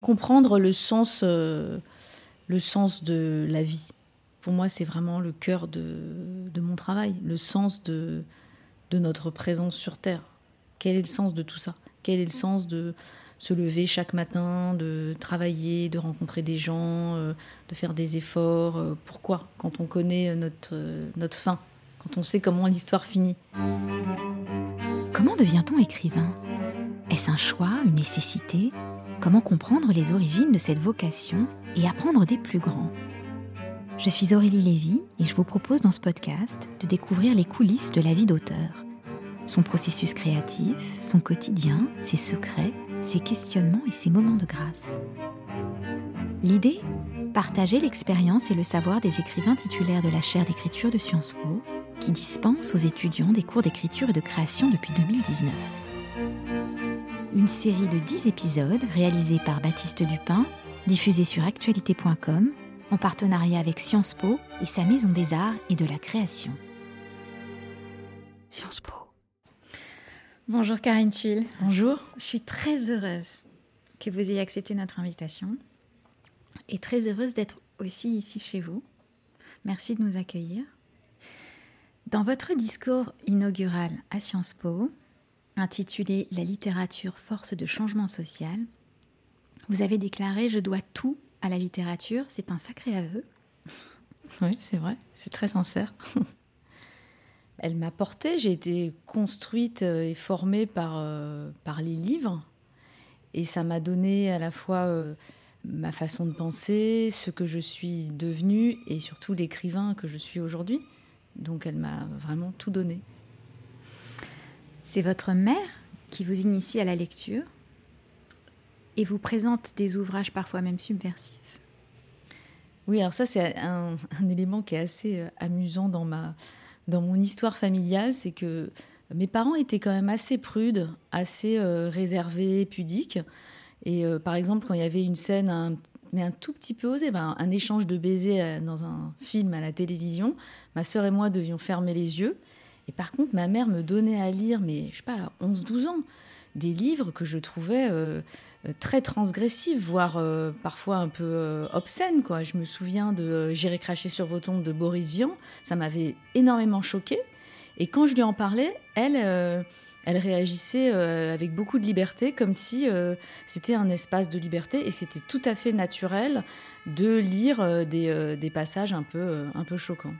Comprendre le sens, euh, le sens de la vie. Pour moi, c'est vraiment le cœur de, mon travail, le sens de, de notre présence sur Terre. Quel est le sens de tout ça? Quel est le sens de se lever chaque matin, de travailler, de rencontrer des gens, euh, de faire des efforts euh, Pourquoi? Quand on connaît notre, notre fin, quand on sait comment l'histoire finit. Comment devient-on écrivain? Est-ce un choix, une nécessité? Comment comprendre les origines de cette vocation et apprendre des plus grands? Je suis Aurélie Lévy et je vous propose dans ce podcast de découvrir les coulisses de la vie d'auteur. Son processus créatif, son quotidien, ses secrets, ses questionnements et ses moments de grâce. L'idée? Partager l'expérience et le savoir des écrivains titulaires de la chaire d'écriture de Sciences Po, qui dispensent aux étudiants des cours d'écriture et de création depuis 2019 une série de 10 épisodes réalisés par Baptiste Dupin, diffusée sur actualité.com en partenariat avec Sciences Po et sa Maison des Arts et de la Création. Sciences Po. Bonjour Karine Tuile. Bonjour. Je suis très heureuse que vous ayez accepté notre invitation et très heureuse d'être aussi ici chez vous. Merci de nous accueillir. Dans votre discours inaugural à Sciences Po, intitulé La littérature, force de changement social, vous avez déclaré Je dois tout à la littérature. C'est un sacré aveu. Oui, c'est vrai, c'est très sincère. Elle m'a portée, j'ai été construite euh, et formée par, euh, par les livres. Et ça m'a donné à la fois euh, ma façon de penser, ce que je suis devenue et surtout l'écrivain que je suis aujourd'hui. Donc elle m'a vraiment tout donné. C'est votre mère qui vous initie à la lecture et vous présente des ouvrages parfois même subversifs. Oui, alors ça c'est un, élément qui est assez euh, amusant dans, ma, dans mon histoire familiale, c'est que mes parents étaient quand même assez prudes, assez euh, réservés, pudiques. Et euh, par exemple, quand il y avait une scène, un, mais un tout petit peu osée, ben, un échange de baisers dans un film à la télévision, ma sœur et moi devions fermer les yeux. Et par contre, ma mère me donnait à lire, mais je sais pas, 11-12 ans, des livres que je trouvais euh, euh, très transgressifs, voire euh, parfois un peu obscènes. Quoi. Je me souviens de J'irai cracher sur vos tombes de Boris Vian, ça m'avait énormément choquée. Et quand je lui en parlais, elle, elle réagissait avec beaucoup de liberté, comme si c'était un espace de liberté et c'était tout à fait naturel de lire des, des passages un peu, un peu choquants.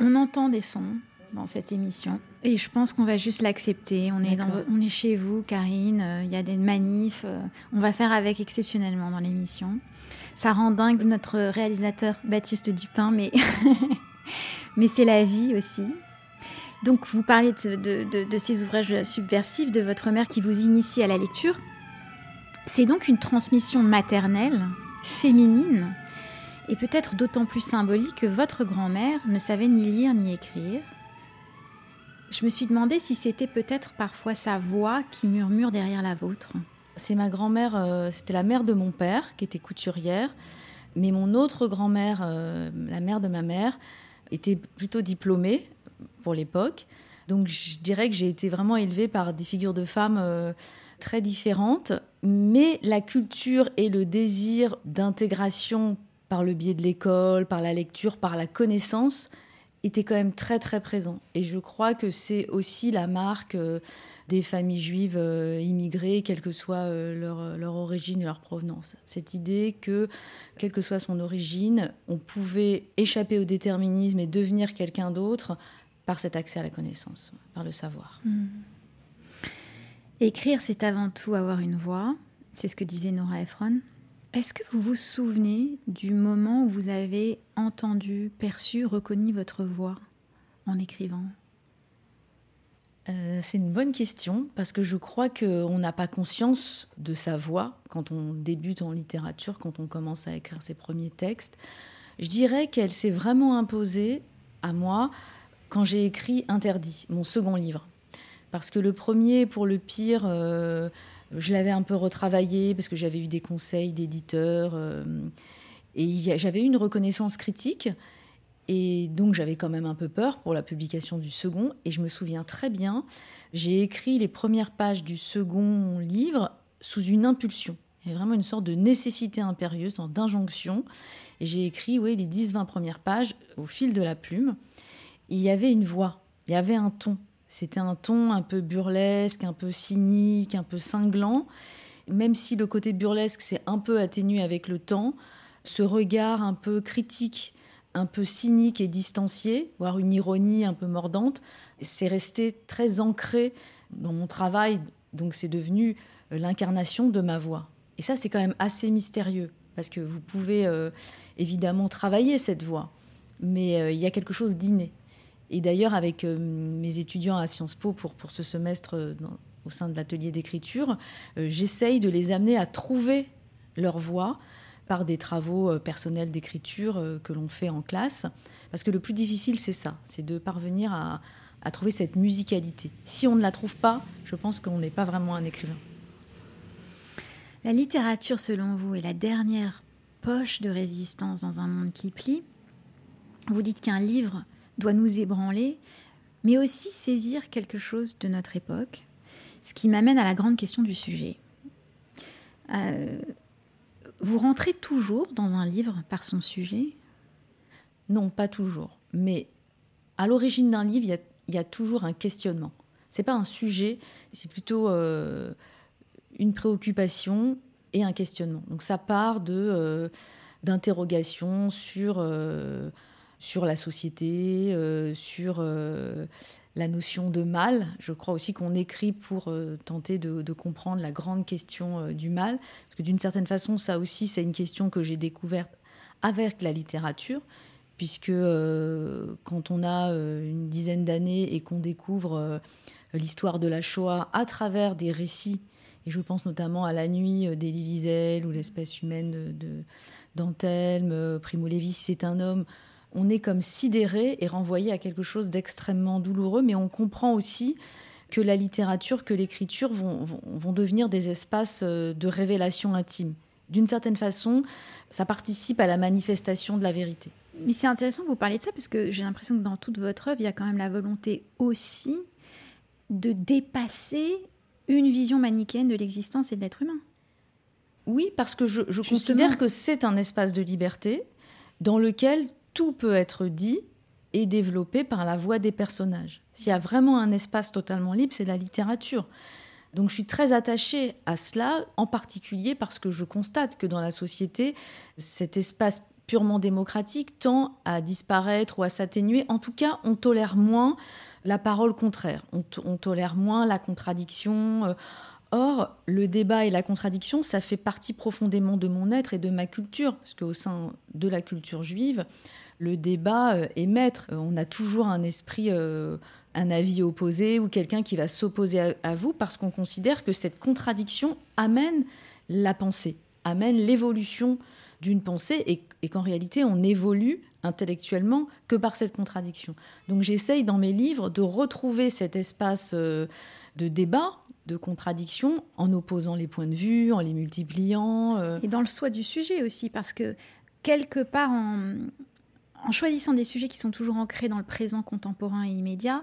On entend des sons, dans cette émission. Et je pense qu'on va juste l'accepter. On, est on est chez vous, Karine. Euh, il y a des manifs. Euh, on va faire avec exceptionnellement dans l'émission. Ça rend dingue notre réalisateur Baptiste Dupin, mais, mais c'est la vie aussi. Donc, vous parlez de, de, de, ces ouvrages subversifs de votre mère qui vous initie à la lecture. C'est donc une transmission maternelle, féminine, et peut-être d'autant plus symbolique que votre grand-mère ne savait ni lire ni écrire, je me suis demandé si c'était peut-être parfois sa voix qui murmure derrière la vôtre. C'est ma grand-mère, euh, c'était la mère de mon père qui était couturière, mais mon autre grand-mère, euh, la mère de ma mère, était plutôt diplômée pour l'époque. Donc je dirais que j'ai été vraiment élevée par des figures de femmes euh, très différentes, mais la culture et le désir d'intégration par le biais de l'école, par la lecture, par la connaissance, était quand même très très présent. Et je crois que c'est aussi la marque euh, des familles juives euh, immigrées, quelle que soit euh, leur, leur, origine et leur provenance. Cette idée que, quelle que soit son origine, on pouvait échapper au déterminisme et devenir quelqu'un d'autre par cet accès à la connaissance, par le savoir. Hmm. Écrire, c'est avant tout avoir une voix. C'est ce que disait Nora Ephron. Est-ce que vous vous souvenez du moment où vous avez entendu, perçu, reconnu votre voix en écrivant? Euh, c'est une bonne question parce que je crois qu'on n'a pas conscience de sa voix quand on débute en littérature, quand on commence à écrire ses premiers textes. Je dirais qu'elle s'est vraiment imposée à moi quand j'ai écrit Interdit, mon second livre. Parce que le premier, pour le pire, euh, je l'avais un peu retravaillé parce que j'avais eu des conseils d'éditeurs euh, et j'avais eu une reconnaissance critique. Et donc j'avais quand même un peu peur pour la publication du second. Et je me souviens très bien, j'ai écrit les premières pages du second livre sous une impulsion. Il vraiment une sorte de nécessité impérieuse, d'injonction. Et j'ai écrit oui, les 10-20 premières pages au fil de la plume. Il y avait une voix, il y avait un ton. C'était un ton un peu burlesque, un peu cynique, un peu cinglant. Même si le côté burlesque s'est un peu atténué avec le temps, ce regard un peu critique, un peu cynique et distancié, voire une ironie un peu mordante, c'est resté très ancré dans mon travail. Donc c'est devenu euh, l'incarnation de ma voix. Et ça, c'est quand même assez mystérieux, parce que vous pouvez euh, évidemment travailler cette voix, mais euh, il y a quelque chose d'inné. Et d'ailleurs, avec mes étudiants à Sciences Po pour, pour ce semestre au sein de l'atelier d'écriture, j'essaye de les amener à trouver leur voix par des travaux personnels d'écriture que l'on fait en classe. Parce que le plus difficile, c'est ça, c'est de parvenir à, à trouver cette musicalité. Si on ne la trouve pas, je pense qu'on n'est pas vraiment un écrivain. La littérature, selon vous, est la dernière poche de résistance dans un monde qui plie? Vous dites qu'un livre doit nous ébranler, mais aussi saisir quelque chose de notre époque, ce qui m'amène à la grande question du sujet. Euh, vous rentrez toujours dans un livre par son sujet? Non, pas toujours. Mais à l'origine d'un livre, il y a toujours un questionnement. C'est pas un sujet, c'est plutôt euh, une préoccupation et un questionnement. Donc ça part de euh, d'interrogations sur sur la société, sur la notion de mal. Je crois aussi qu'on écrit pour tenter de, comprendre la grande question du mal, parce que d'une certaine façon, ça aussi, c'est une question que j'ai découverte avec la littérature puisque euh, quand on a euh, une dizaine d'années et qu'on découvre euh, l'histoire de la Shoah à travers des récits, et je pense notamment à La Nuit d'Elie Wiesel ou L'espèce humaine de d'Antelme, Primo Levi, c'est un homme, on est comme sidéré et renvoyé à quelque chose d'extrêmement douloureux, mais on comprend aussi que la littérature, que l'écriture vont, vont, devenir des espaces de révélation intime. D'une certaine façon, ça participe à la manifestation de la vérité. Mais c'est intéressant que vous parliez de ça parce que j'ai l'impression que dans toute votre œuvre, il y a quand même la volonté aussi de dépasser une vision manichéenne de l'existence et de l'être humain. Oui, parce que je, considère que c'est un espace de liberté dans lequel tout peut être dit et développé par la voix des personnages. S'il y a vraiment un espace totalement libre, c'est la littérature. Donc je suis très attachée à cela, en particulier parce que je constate que dans la société, cet espace purement démocratique tend à disparaître ou à s'atténuer. En tout cas, on tolère moins la parole contraire, on, tolère moins la contradiction. Euh. Or, le débat et la contradiction, ça fait partie profondément de mon être et de ma culture, parce qu'au sein de la culture juive, le débat euh, est maître. Euh, on a toujours un esprit, un avis opposé ou quelqu'un qui va s'opposer à vous parce qu'on considère que cette contradiction amène la pensée, amène l'évolution d'une pensée et, qu'en réalité on évolue intellectuellement que par cette contradiction. Donc j'essaye dans mes livres de retrouver cet espace euh, de débat, de contradiction, en opposant les points de vue, en les multipliant. Euh. Et dans le soi du sujet aussi, parce que quelque part en, en choisissant des sujets qui sont toujours ancrés dans le présent contemporain et immédiat,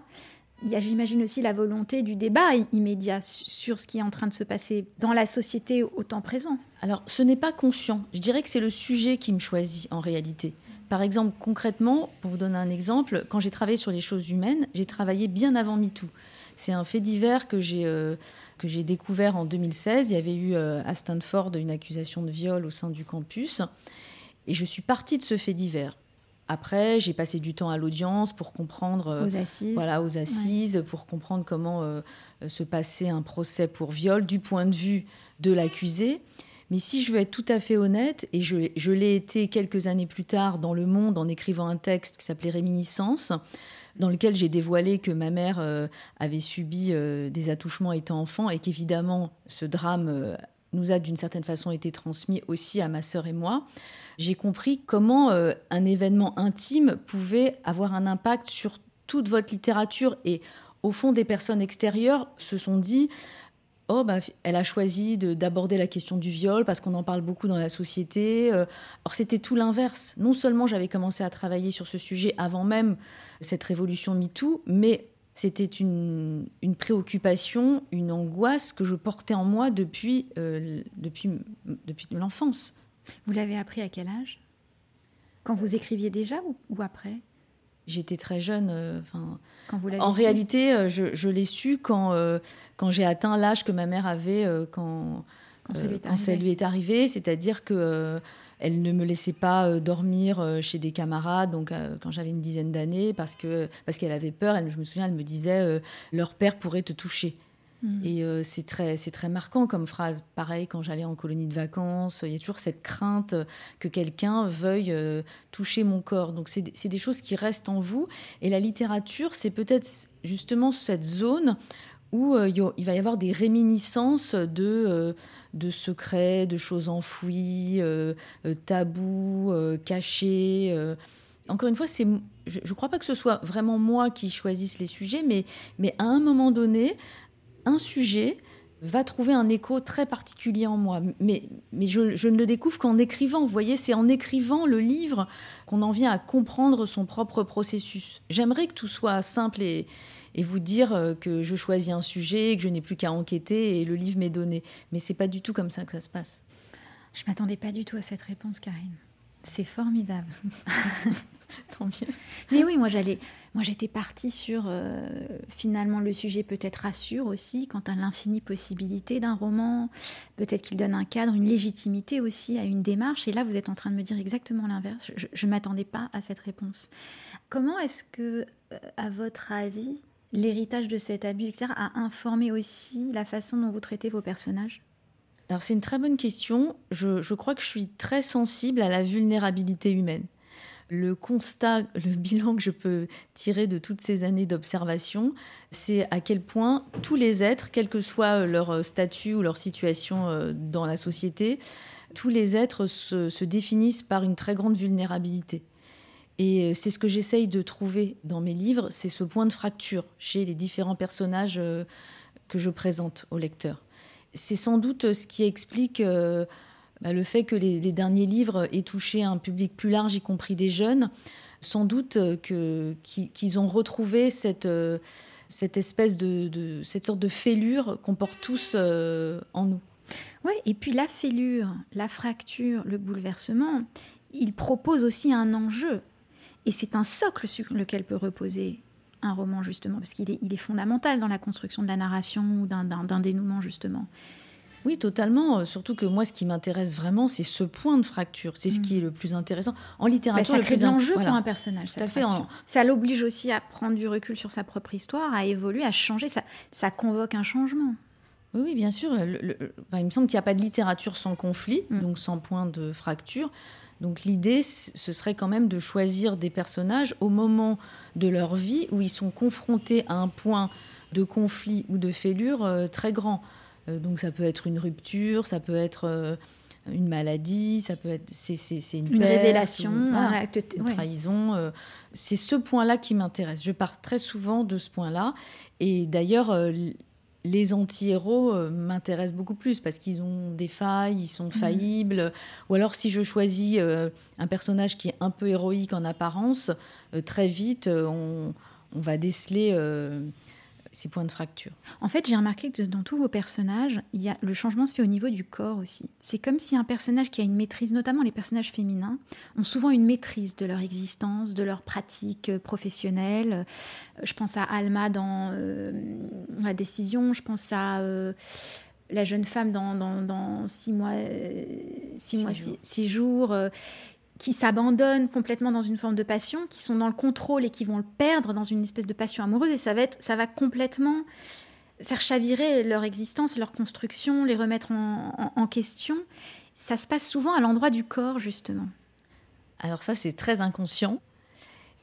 il y a, j'imagine, aussi la volonté du débat immédiat sur ce qui est en train de se passer dans la société au temps présent. Alors, ce n'est pas conscient. Je dirais que c'est le sujet qui me choisit en réalité. Par exemple, concrètement, pour vous donner un exemple, quand j'ai travaillé sur les choses humaines, j'ai travaillé bien avant MeToo. C'est un fait divers que j'ai euh, que j'ai découvert en 2016. Il y avait eu euh, à Stanford une accusation de viol au sein du campus. Et je suis partie de ce fait divers. Après, j'ai passé du temps à l'audience pour comprendre. Euh, aux assises. Voilà, aux assises, pour comprendre comment euh, se passait un procès pour viol du point de vue de l'accusé. Mais si je veux être tout à fait honnête, et je, je l'ai été quelques années plus tard dans Le Monde en écrivant un texte qui s'appelait Réminiscence, dans lequel j'ai dévoilé que ma mère euh, avait subi des attouchements étant enfant et qu'évidemment ce drame nous a d'une certaine façon été transmis aussi à ma sœur et moi j'ai compris comment euh, un événement intime pouvait avoir un impact sur toute votre littérature. Et au fond, des personnes extérieures se sont dit Oh, bah, elle a choisi d'aborder la question du viol parce qu'on en parle beaucoup dans la société. Euh. Or, c'était tout l'inverse. Non seulement j'avais commencé à travailler sur ce sujet avant même cette révolution MeToo, mais c'était une, préoccupation, une angoisse que je portais en moi depuis, euh, depuis, depuis l'enfance. Vous l'avez appris à quel âge? Quand vous écriviez déjà ou, après? J'étais très jeune. Euh, quand vous en réalité, euh, je, je l'ai su quand, quand j'ai atteint l'âge que ma mère avait quand, quand, ça, lui quand ça lui est arrivé. C'est-à-dire que elle ne me laissait pas euh, dormir euh, chez des camarades, donc euh, quand j'avais une dizaine d'années, parce que parce qu'elle avait peur. Elle, je me souviens, elle me disait leur père pourrait te toucher. Hmm. Et c'est très, c'est très marquant comme phrase. Pareil, quand j'allais en colonie de vacances, il y a toujours cette crainte que quelqu'un veuille toucher mon corps. Donc c'est, c'est des choses qui restent en vous. Et la littérature, c'est peut-être justement cette zone où euh, il va y avoir des réminiscences de, euh, de secrets, de choses enfouies, euh, tabous, cachés. Encore une fois, c'est, je ne crois pas que ce soit vraiment moi qui choisisse les sujets, mais, mais à un moment donné, un sujet va trouver un écho très particulier en moi. Mais, mais je, je ne le découvre qu'en écrivant. Vous voyez, c'est en écrivant le livre qu'on en vient à comprendre son propre processus. J'aimerais que tout soit simple et, et vous dire euh, que je choisis un sujet, que je n'ai plus qu'à enquêter et le livre m'est donné. Mais c'est pas du tout comme ça que ça se passe. Je m'attendais pas du tout à cette réponse, Karine. C'est formidable. Tant mieux. Mais oui, moi j'allais, moi j'étais partie sur euh, finalement le sujet peut-être rassure aussi quant à l'infinie possibilité d'un roman. Peut-être qu'il donne un cadre, une légitimité aussi à une démarche. Et là, vous êtes en train de me dire exactement l'inverse. Je ne m'attendais pas à cette réponse. Comment est-ce que, euh, à votre avis, l'héritage de cet abus, etc., a informé aussi la façon dont vous traitez vos personnages? Alors c'est une très bonne question. Je, crois que je suis très sensible à la vulnérabilité humaine. Le constat, le bilan que je peux tirer de toutes ces années d'observation, c'est à quel point tous les êtres, quel que soit leur statut ou leur situation euh, dans la société, tous les êtres se définissent par une très grande vulnérabilité. Et euh, c'est ce que j'essaye de trouver dans mes livres, c'est ce point de fracture chez les différents personnages euh, que je présente au lecteur. C'est sans doute ce qui explique euh, bah, le fait que les, derniers livres aient touché un public plus large, y compris des jeunes. Sans doute qu'ils ont retrouvé cette, espèce de, cette sorte de fêlure qu'on porte tous en nous. Oui, et puis la fêlure, la fracture, le bouleversement, il propose aussi un enjeu et c'est un socle sur lequel peut reposer un roman, justement, parce qu'il est, il est fondamental dans la construction de la narration ou d'un dénouement, justement. Oui, totalement. Euh, surtout que moi, ce qui m'intéresse vraiment, c'est ce point de fracture. C'est ce mm. qui est le plus intéressant. En littérature, bah, ça crée de l'enjeu pour un personnage. fait. Ça l'oblige aussi à prendre du recul sur sa propre histoire, à évoluer, à changer. Ça, ça convoque un changement. Oui, oui, bien sûr. il me semble qu'il n'y a pas de littérature sans conflit, mm. donc sans point de fracture. Donc l'idée, ce serait quand même de choisir des personnages au moment de leur vie où ils sont confrontés à un point de conflit ou de fêlure euh, très grand. Euh, donc ça peut être une rupture, ça peut être euh, une maladie, ça peut être c'est, une, une révélation, un acte, une trahison. c'est ce point-là qui m'intéresse. Je pars très souvent de ce point-là. Et d'ailleurs, les anti-héros euh, m'intéressent beaucoup plus parce qu'ils ont des failles, ils sont mhm. faillibles. Ou alors si je choisis euh, un personnage qui est un peu héroïque en apparence, euh, très vite on, va déceler ces points de fracture. En fait, j'ai remarqué que dans tous vos personnages, il y a, le changement se fait au niveau du corps aussi. C'est comme si un personnage qui a une maîtrise, notamment les personnages féminins, ont souvent une maîtrise de leur existence, de leur pratique euh, professionnelle. Euh, je pense à Alma dans euh, La décision, je pense à la jeune femme dans, dans, six mois, six, mois, jours. Six, jours qui s'abandonnent complètement dans une forme de passion, qui sont dans le contrôle et qui vont le perdre dans une espèce de passion amoureuse. Et ça va, être, ça va complètement faire chavirer leur existence, leur construction, les remettre en, question. Ça se passe souvent à l'endroit du corps, justement. Alors ça, c'est très inconscient.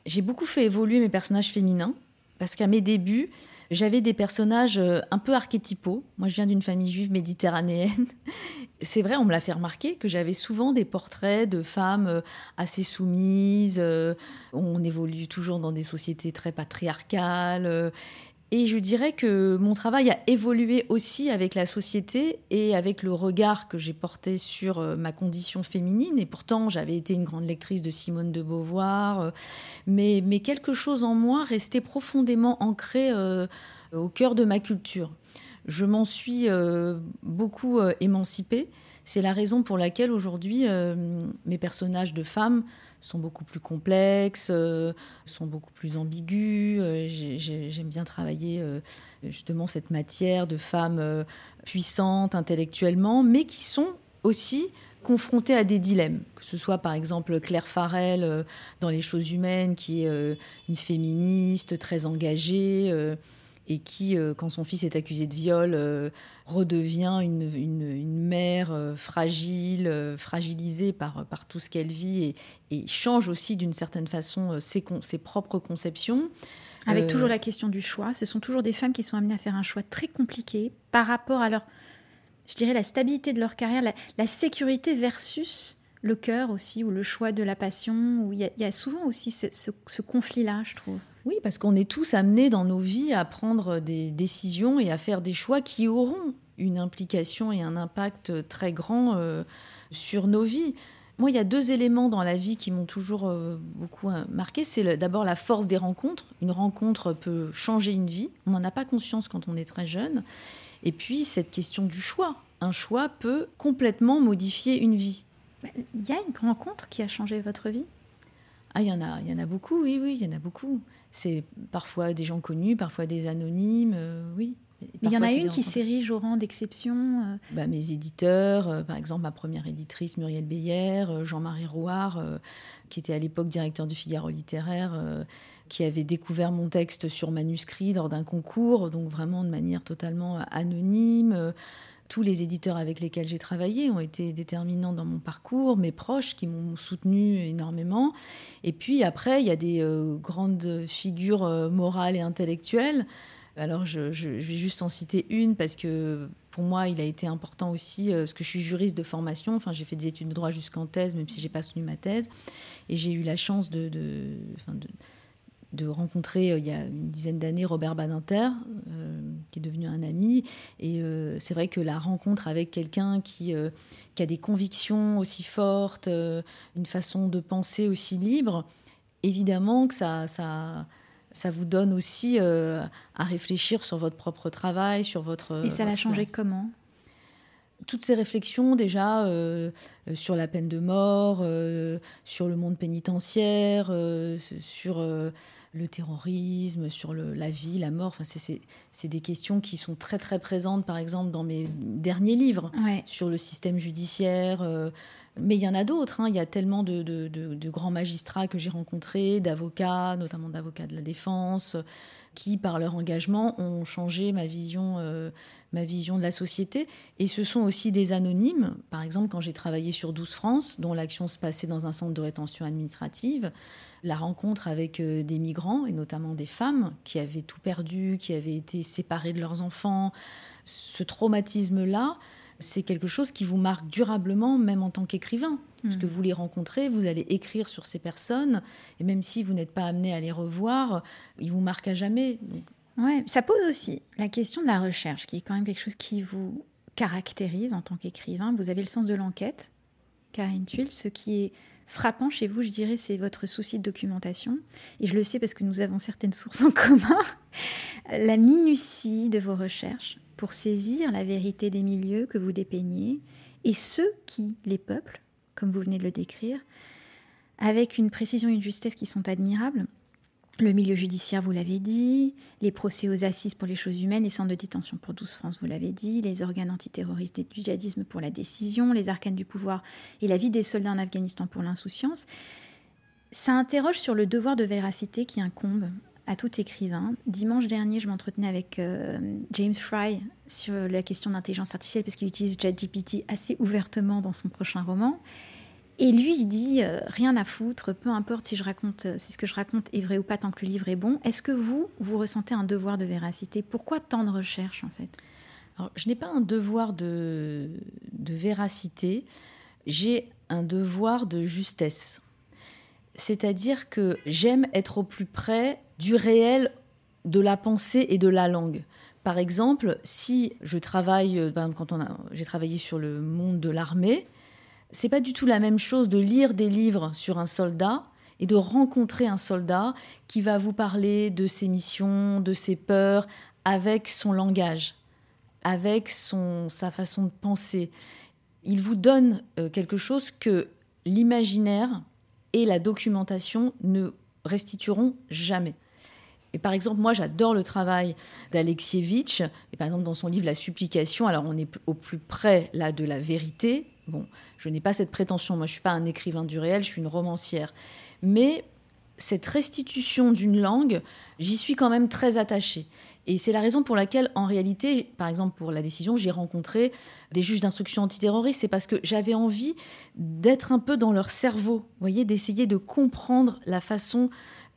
J'ai beaucoup fait évoluer mes personnages féminins, parce qu'à mes débuts, j'avais des personnages euh, un peu archétypaux. Moi, je viens d'une famille juive méditerranéenne. C'est vrai, on me l'a fait remarquer que j'avais souvent des portraits de femmes euh, assez soumises. Euh, on évolue toujours dans des sociétés très patriarcales. Et je dirais que mon travail a évolué aussi avec la société et avec le regard que j'ai porté sur euh, ma condition féminine. Et pourtant, j'avais été une grande lectrice de Simone de Beauvoir, euh, mais, mais quelque chose en moi restait profondément ancré euh, au cœur de ma culture. Je m'en suis beaucoup émancipée. C'est la raison pour laquelle aujourd'hui, mes personnages de femmes sont beaucoup plus complexes, euh, sont beaucoup plus ambigus. Euh, j'aime bien travailler euh, justement cette matière de femmes puissantes intellectuellement, mais qui sont aussi confrontées à des dilemmes, que ce soit par exemple Claire Farrell dans Les choses humaines, qui est une féministe très engagée et qui, euh, quand son fils est accusé de viol, euh, redevient une, une, mère euh, fragile, fragilisée par, par tout ce qu'elle vit et, et, change aussi d'une certaine façon ses, ses, propres conceptions. Avec toujours la question du choix. Ce sont toujours des femmes qui sont amenées à faire un choix très compliqué par rapport à leur, je dirais, la stabilité de leur carrière, la, sécurité versus le cœur aussi, ou le choix de la passion, où il y, a souvent aussi ce, ce conflit-là, je trouve. Oui, parce qu'on est tous amenés dans nos vies à prendre des décisions et à faire des choix qui auront une implication et un impact très grand euh, sur nos vies. Moi, il y a deux éléments dans la vie qui m'ont toujours euh, beaucoup euh, marqué. C'est d'abord la force des rencontres. Une rencontre peut changer une vie. On n'en a pas conscience quand on est très jeune. Et puis, cette question du choix. Un choix peut complètement modifier une vie. Il y a une rencontre qui a changé votre vie? Ah, il y en a, il y en a beaucoup, oui, oui, il y en a beaucoup. C'est parfois des gens connus, parfois des anonymes, euh, oui. il y en a une qui s'érige au rang d'exception euh. bah, Mes éditeurs, euh, par exemple ma première éditrice Muriel Beyer, Jean-Marie Rouard, qui était à l'époque directeur du Figaro littéraire, qui avait découvert mon texte sur manuscrit lors d'un concours, donc vraiment de manière totalement anonyme tous les éditeurs avec lesquels j'ai travaillé ont été déterminants dans mon parcours, mes proches qui m'ont soutenu énormément. Et puis après, il y a des euh, grandes figures euh, morales et intellectuelles. Alors je, vais juste en citer une parce que pour moi, il a été important aussi, euh, parce que je suis juriste de formation, enfin j'ai fait des études de droit jusqu'en thèse, même si j'ai pas soutenu ma thèse. Et j'ai eu la chance de de rencontrer euh, il y a une dizaine d'années Robert Badinter, euh, qui est devenu un ami. Et euh, c'est vrai que la rencontre avec quelqu'un qui, qui, a des convictions aussi fortes, une façon de penser aussi libre, évidemment que ça, ça, ça vous donne aussi à réfléchir sur votre propre travail, sur votre... Et ça l'a changé comment? Toutes ces réflexions déjà sur la peine de mort, sur le monde pénitentiaire, sur le terrorisme, sur la vie, la mort. Enfin, c'est des questions qui sont très très présentes, par exemple, dans mes derniers livres sur le système judiciaire. Euh, mais il y en a d'autres. Hein. Il y a tellement de, grands magistrats que j'ai rencontrés, d'avocats, notamment d'avocats de la défense, qui, par leur engagement, ont changé ma vision, euh, ma vision de la société. Et ce sont aussi des anonymes. Par exemple, quand j'ai travaillé sur 12 France, dont l'action se passait dans un centre de rétention administrative, la rencontre avec euh, des migrants, et notamment des femmes qui avaient tout perdu, qui avaient été séparées de leurs enfants. Ce traumatisme-là, c'est quelque chose qui vous marque durablement, même en tant qu'écrivain. Parce que mm. vous les rencontrez, vous allez écrire sur ces personnes, et même si vous n'êtes pas amené à les revoir, ils vous marquent à jamais. Ouais, ça pose aussi la question de la recherche, qui est quand même quelque chose qui vous caractérise en tant qu'écrivain. Vous avez le sens de l'enquête, Karine Tuile, ce qui est frappant chez vous, je dirais, c'est votre souci de documentation. Et je le sais parce que nous avons certaines sources en commun. la minutie de vos recherches pour saisir la vérité des milieux que vous dépeignez et ceux qui les peuplent, comme vous venez de le décrire, avec une précision et une justesse qui sont admirables. Le milieu judiciaire, vous l'avez dit, les procès aux assises pour les choses humaines, les centres de détention pour 12 France, vous l'avez dit, les organes antiterroristes du djihadisme pour la décision, les arcanes du pouvoir et la vie des soldats en Afghanistan pour l'insouciance. Ça interroge sur le devoir de véracité qui incombe à tout écrivain. Dimanche dernier, je m'entretenais avec euh, James Fry sur la question d'intelligence artificielle parce qu'il utilise ChatGPT assez ouvertement dans son prochain roman. Et lui, il dit euh, rien à foutre, peu importe si je raconte, euh, si ce que je raconte est vrai ou pas, tant que le livre est bon. Est-ce que vous, vous ressentez un devoir de véracité? Pourquoi tant de recherche en fait? Alors, je n'ai pas un devoir de, de véracité, j'ai un devoir de justesse. C'est-à-dire que j'aime être au plus près du réel de la pensée et de la langue. Par exemple, si je travaille, euh, quand j'ai travaillé sur le monde de l'armée, c'est pas du tout la même chose de lire des livres sur un soldat et de rencontrer un soldat qui va vous parler de ses missions, de ses peurs, avec son langage, avec son, sa façon de penser. Il vous donne euh, quelque chose que l'imaginaire et la documentation ne restitueront jamais. Et par exemple, moi, j'adore le travail d'Alexievitch. Et par exemple, dans son livre La supplication, alors on est au plus près là de la vérité. Bon, je n'ai pas cette prétention. Moi, je suis pas un écrivain du réel, je suis une romancière. Mais cette restitution d'une langue, j'y suis quand même très attachée. Et c'est la raison pour laquelle, en réalité, par exemple pour la décision, j'ai rencontré des juges d'instruction antiterroriste. C'est parce que j'avais envie d'être un peu dans leur cerveau, voyez, d'essayer de comprendre leur façon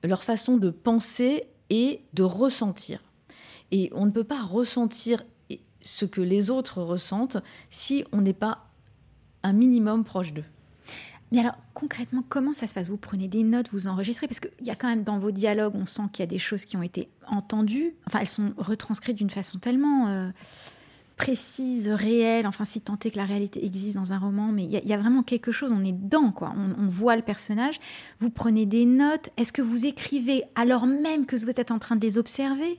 de penser et de ressentir. Et on ne peut pas ressentir ce que les autres ressentent si on n'est pas un minimum proche d'eux. Mais alors, concrètement, comment ça se passe? Vous prenez des notes, vous enregistrez? Parce qu'il y a quand même dans vos dialogues, on sent qu'il y a des choses qui ont été entendues. Enfin, elles sont retranscrites d'une façon tellement euh, précise, réelle. Enfin, si tant est que la réalité existe dans un roman, mais il y, a vraiment quelque chose, on est dedans, quoi. On, on voit le personnage. Vous prenez des notes. Est-ce que vous écrivez alors même que vous êtes en train de les observer?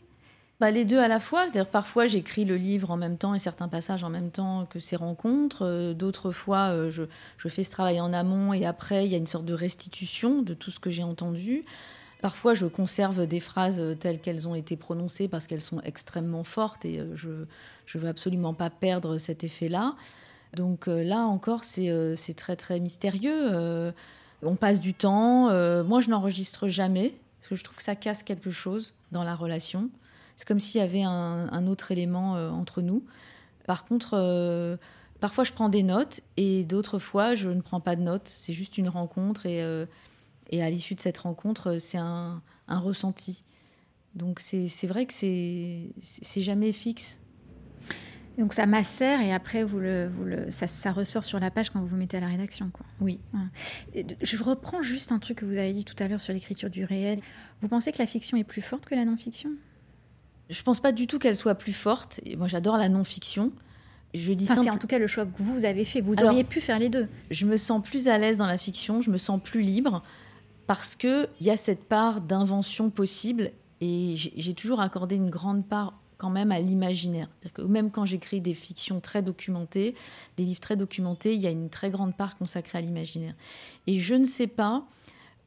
Bah, les deux à la fois. C'est-à-dire parfois j'écris le livre en même temps et certains passages en même temps que ces rencontres. Euh, d'autres fois, euh, je, je, fais ce travail en amont et après, il y a une sorte de restitution de tout ce que j'ai entendu. Parfois, je conserve des phrases telles qu'elles ont été prononcées parce qu'elles sont extrêmement fortes et euh, je ne veux absolument pas perdre cet effet-là. Donc là encore, c'est très très mystérieux. on passe du temps. moi, je n'enregistre jamais parce que je trouve que ça casse quelque chose dans la relation. C'est comme s'il y avait un, autre élément euh, entre nous. Par contre, euh, parfois je prends des notes et d'autres fois je ne prends pas de notes. C'est juste une rencontre et, euh, et à l'issue de cette rencontre, c'est un, ressenti. Donc c'est vrai que c'est jamais fixe. Donc ça macère et après vous le, vous le, ça, ça, ressort sur la page quand vous vous mettez à la rédaction. Quoi. Oui. Je reprends juste un truc que vous avez dit tout à l'heure sur l'écriture du réel. Vous pensez que la fiction est plus forte que la non-fiction? Je pense pas du tout qu'elle soit plus forte. Et moi, j'adore la non-fiction. Je dis C'est en tout cas le choix que vous avez fait. Vous auriez pu faire les deux. Je me sens plus à l'aise dans la fiction, je me sens plus libre parce qu'il y a cette part d'invention possible et j'ai toujours accordé une grande part quand même à l'imaginaire. Que même quand j'écris des fictions très documentées, des livres très documentés, il y a une très grande part consacrée à l'imaginaire. Et je ne sais pas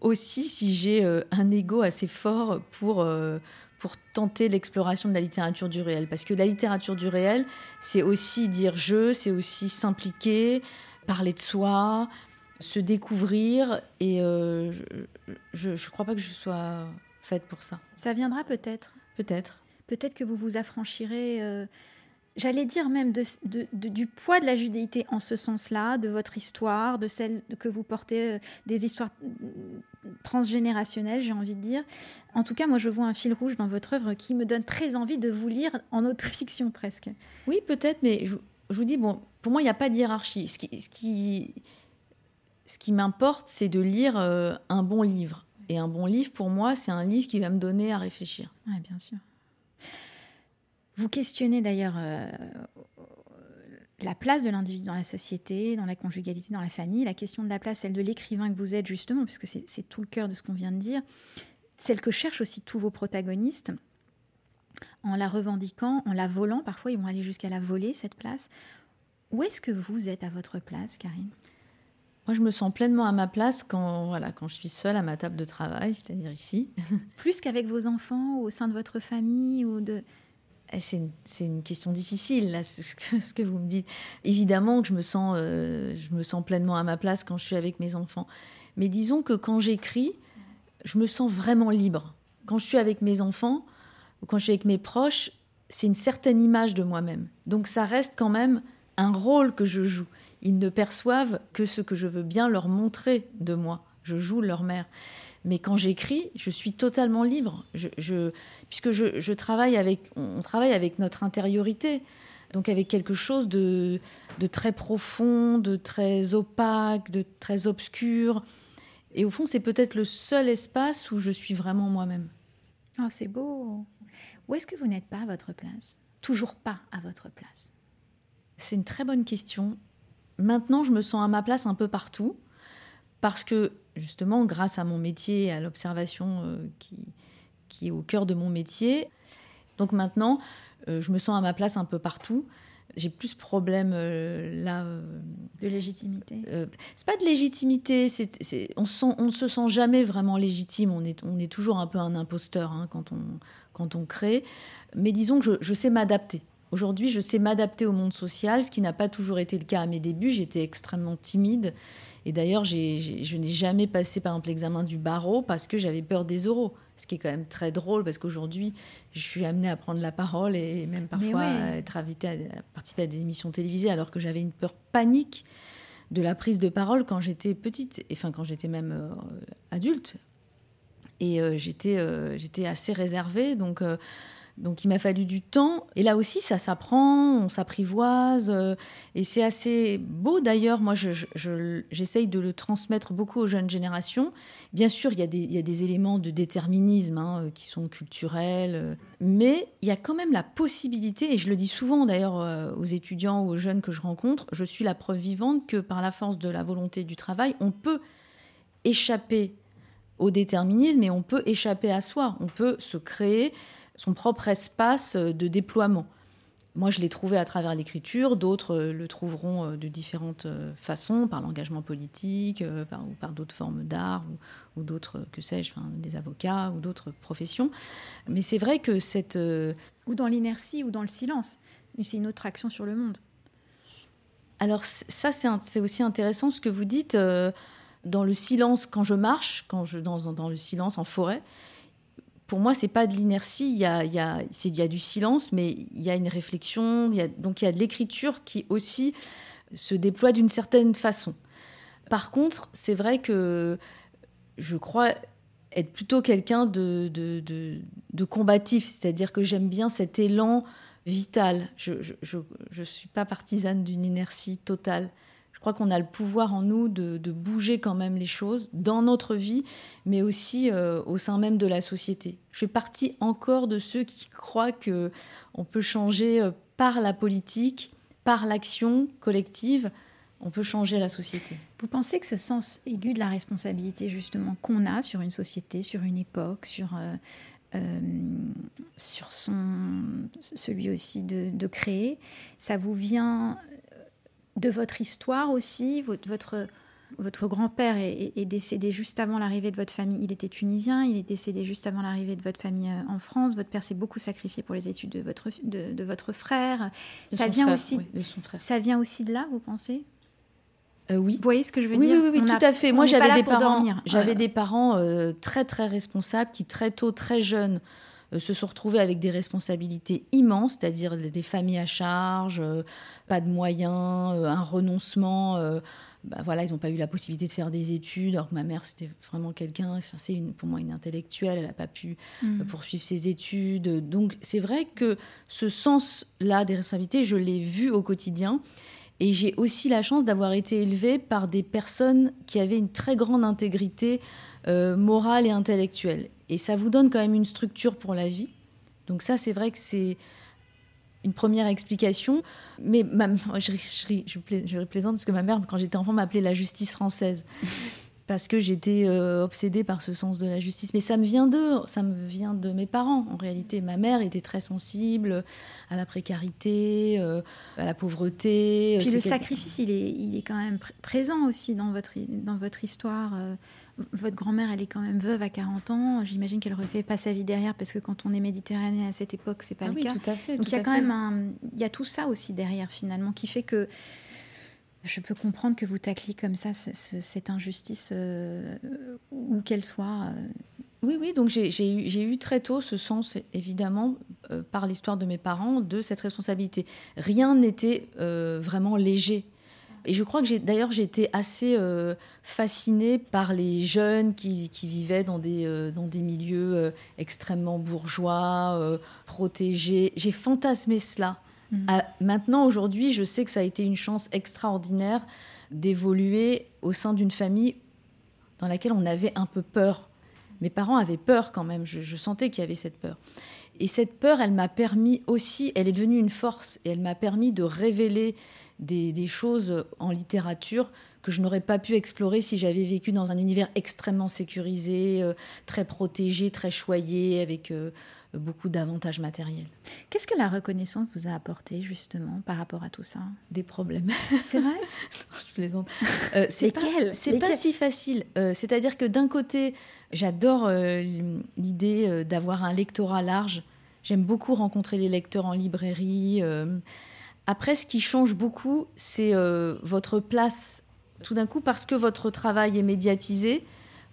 aussi si j'ai euh, un ego assez fort pour... Euh, pour tenter l'exploration de la littérature du réel. Parce que la littérature du réel, c'est aussi dire je, c'est aussi s'impliquer, parler de soi, se découvrir. Et euh, je ne crois pas que je sois faite pour ça. Ça viendra peut-être. Peut-être. Peut-être que vous vous affranchirez. Euh, j'allais dire même de, du poids de la judéité en ce sens-là, de votre histoire, de celle que vous portez, euh, des histoires transgénérationnelles, j'ai envie de dire. En tout cas, moi, je vois un fil rouge dans votre œuvre qui me donne très envie de vous lire en autofiction presque. Oui, peut-être, mais je, vous dis, bon, pour moi, il n'y a pas de hiérarchie. Ce qui, ce qui, ce qui m'importe, c'est de lire euh, un bon livre. Et un bon livre, pour moi, c'est un livre qui va me donner à réfléchir. Oui, bien sûr. Vous questionnez d'ailleurs euh, la place de l'individu dans la société, dans la conjugalité, dans la famille, la question de la place, celle de l'écrivain que vous êtes justement, puisque c'est tout le cœur de ce qu'on vient de dire, celle que cherchent aussi tous vos protagonistes, en la revendiquant, en la volant, parfois ils vont aller jusqu'à la voler, cette place. Où est-ce que vous êtes à votre place, Karine? Moi, je me sens pleinement à ma place quand, voilà, quand je suis seule à ma table de travail, c'est-à-dire ici. Plus qu'avec vos enfants, ou au sein de votre famille ou de... Eh, c'est une, question difficile, ce que, vous me dites. Évidemment que je me, sens, euh, je me sens pleinement à ma place quand je suis avec mes enfants. Mais disons que quand j'écris, je me sens vraiment libre. Quand je suis avec mes enfants ou quand je suis avec mes proches, c'est une certaine image de moi-même. Donc ça reste quand même un rôle que je joue. Ils ne perçoivent que ce que je veux bien leur montrer de moi. Je joue leur mère. Mais quand j'écris, je suis totalement libre, je, puisque je, travaille avec, on travaille avec notre intériorité, donc avec quelque chose de, de très profond, de très opaque, de très obscur. Et au fond, c'est peut-être le seul espace où je suis vraiment moi-même. Oh, c'est beau. Où est-ce que vous n'êtes pas à votre place? Toujours pas à votre place? C'est une très bonne question. Maintenant, je me sens à ma place un peu partout parce que justement, grâce à mon métier, à l'observation euh, qui, qui est au cœur de mon métier, donc maintenant, euh, je me sens à ma place un peu partout. J'ai plus problème euh, là. de légitimité C'est pas de légitimité, on, ne se sent jamais vraiment légitime. On est, on est toujours un peu un imposteur hein, quand, on, quand on crée. Mais disons que je, je sais m'adapter. Aujourd'hui, je sais m'adapter au monde social, ce qui n'a pas toujours été le cas à mes débuts. J'étais extrêmement timide et d'ailleurs, je n'ai jamais passé par exemple l'examen du barreau parce que j'avais peur des oraux. Ce qui est quand même très drôle parce qu'aujourd'hui, je suis amenée à prendre la parole et même parfois à être invitée à, participer à des émissions télévisées alors que j'avais une peur panique de la prise de parole quand j'étais petite, enfin quand j'étais même euh, adulte. Et euh, j'étais, euh, j'étais assez réservée. Donc donc il m'a fallu du temps. Et là aussi, ça s'apprend, on s'apprivoise. Euh, et c'est assez beau d'ailleurs. Moi, j'essaye de le transmettre beaucoup aux jeunes générations. Bien sûr, il y a des, éléments de déterminisme hein, euh, qui sont culturels. Euh, mais il y a quand même la possibilité, et je le dis souvent d'ailleurs aux étudiants ou aux jeunes que je rencontre, je suis la preuve vivante que par la force de la volonté du travail, on peut échapper au déterminisme et on peut échapper à soi. On peut se créer son propre espace euh, de déploiement. Moi, je l'ai trouvé à travers l'écriture, d'autres euh, le trouveront euh, de différentes façons, par l'engagement politique, par, ou par d'autres formes d'art, ou, d'autres, que sais-je, des avocats ou d'autres professions. Mais c'est vrai que cette... Ou dans l'inertie ou dans le silence. C'est une autre action sur le monde. Alors ça, c'est, aussi intéressant ce que vous dites. dans le silence, quand je marche, quand je dans, dans le silence en forêt, pour moi, c'est pas de l'inertie, il y a, il y, a, il y a du silence, mais il y a une réflexion, donc il y a de l'écriture qui aussi se déploie d'une certaine façon. Par contre, c'est vrai que je crois être plutôt quelqu'un de, de, de, combatif, c'est-à-dire que j'aime bien cet élan vital. Je ne je, je, suis pas partisane d'une inertie totale crois qu'on a le pouvoir en nous de, bouger quand même les choses dans notre vie, mais aussi euh, au sein même de la société. Je fais partie encore de ceux qui croient que on peut changer euh, par la politique, par l'action collective, on peut changer la société. Vous pensez que ce sens aigu de la responsabilité justement qu'on a sur une société, sur une époque, sur euh, sur son, celui aussi de, de, créer, ça vous vient de votre histoire aussi. Votre, votre, votre grand-père est, décédé juste avant l'arrivée de votre famille. Il était tunisien, il est décédé juste avant l'arrivée de votre famille euh, en France. Votre père s'est beaucoup sacrifié pour les études de votre, de, votre frère. ça vient aussi, de son frère. Ça vient aussi de là, vous pensez? Euh, oui. Vous voyez ce que je veux dire? Oui, oui, oui tout à fait. Moi, j'avais des, parents, j'avais des parents très, très responsables qui, très tôt, très jeunes, euh, se sont retrouvés avec des responsabilités immenses, c'est-à-dire des familles à charge, euh, pas de moyens, euh, un renoncement. Bah voilà, ils n'ont pas eu la possibilité de faire des études, alors que ma mère, c'était vraiment quelqu'un, c'est pour moi une intellectuelle, elle n'a pas pu mm. poursuivre ses études. Donc c'est vrai que ce sens-là des responsabilités, je l'ai vu au quotidien. Et j'ai aussi la chance d'avoir été élevée par des personnes qui avaient une très grande intégrité morale et intellectuelle. Et ça vous donne quand même une structure pour la vie. Donc ça, c'est vrai que c'est une première explication. Mais ma, je, je, je, plaisante parce que ma mère, quand j'étais enfant, m'appelait la justice française. parce que j'étais euh, obsédée par ce sens de la justice. Mais ça me vient d'eux, ça me vient de mes parents. En réalité, ma mère était très sensible à la précarité, euh, à la pauvreté. Puis le sacrifice, il est, il est quand même présent aussi dans votre, dans votre histoire. Euh, votre grand-mère, elle est quand même veuve à 40 ans. J'imagine qu'elle refait pas sa vie derrière parce que quand on est méditerranéen à cette époque, c'est pas ah le oui, cas. Tout à fait. Donc il y a quand même un, il y a tout ça aussi derrière finalement qui fait que je peux comprendre que vous tacliez comme ça cette injustice euh, où qu'elle soit. Euh. Oui, oui, donc j'ai eu, très tôt ce sens, évidemment, euh, par l'histoire de mes parents, de cette responsabilité. Rien n'était vraiment léger et je crois que d'ailleurs j'ai été assez euh, fascinée par les jeunes qui, vivaient dans des, euh, dans des milieux euh, extrêmement bourgeois, protégés. J'ai fantasmé cela. Mmh. maintenant, aujourd'hui, je sais que ça a été une chance extraordinaire d'évoluer au sein d'une famille dans laquelle on avait un peu peur. Mes parents avaient peur quand même, je, je sentais qu'il y avait cette peur. Et cette peur, elle m'a permis aussi, elle est devenue une force, et elle m'a permis de révéler des, choses en littérature que je n'aurais pas pu explorer si j'avais vécu dans un univers extrêmement sécurisé, euh, très protégé, très choyé, avec euh, beaucoup d'avantages matériels. Qu'est-ce que la reconnaissance vous a apporté justement par rapport à tout ça? Des problèmes. C'est vrai? Je plaisante. Euh, c'est pas, c'est pas si facile. Euh, c'est-à-dire que d'un côté, j'adore euh, l'idée d'avoir un lectorat large. J'aime beaucoup rencontrer les lecteurs en librairie. Après, ce qui change beaucoup, c'est votre place. Tout d'un coup, parce que votre travail est médiatisé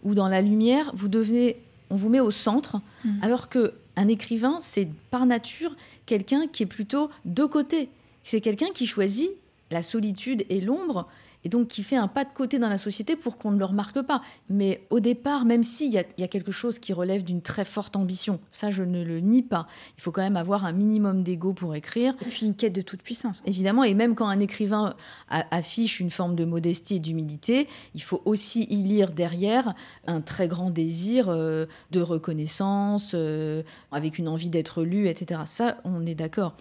ou dans la lumière, vous devenez on vous met au centre, mmh. alors que un écrivain, c'est par nature quelqu'un qui est plutôt de côté. C'est quelqu'un qui choisit la solitude et l'ombre et donc qui fait un pas de côté dans la société pour qu'on ne le remarque pas. Mais au départ, même s'il y, a quelque chose qui relève d'une très forte ambition, ça je ne le nie pas, il faut quand même avoir un minimum d'ego pour écrire. Et puis une quête de toute puissance. Évidemment, et même quand un écrivain affiche une forme de modestie et d'humilité, il faut aussi y lire derrière un très grand désir euh, de reconnaissance, euh, avec une envie d'être lu, etc. Ça, on est d'accord.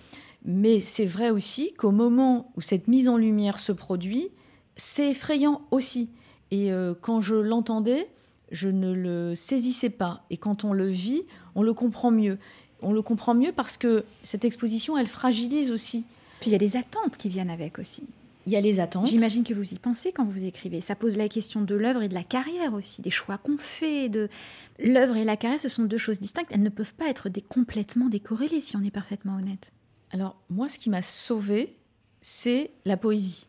Mais c'est vrai aussi qu'au moment où cette mise en lumière se produit, c'est effrayant aussi. Et euh, quand je l'entendais, je ne le saisissais pas. Et quand on le vit, on le comprend mieux. On le comprend mieux parce que cette exposition, elle fragilise aussi. Puis il y a des attentes qui viennent avec aussi. Il y a les attentes. J'imagine que vous y pensez quand vous écrivez. Ça pose la question de l'œuvre et de la carrière aussi, des choix qu'on fait. De l'œuvre et la carrière, ce sont deux choses distinctes. Elles ne peuvent pas être des... complètement décorrélées si on est parfaitement honnête. Alors moi, ce qui m'a sauvée, c'est la poésie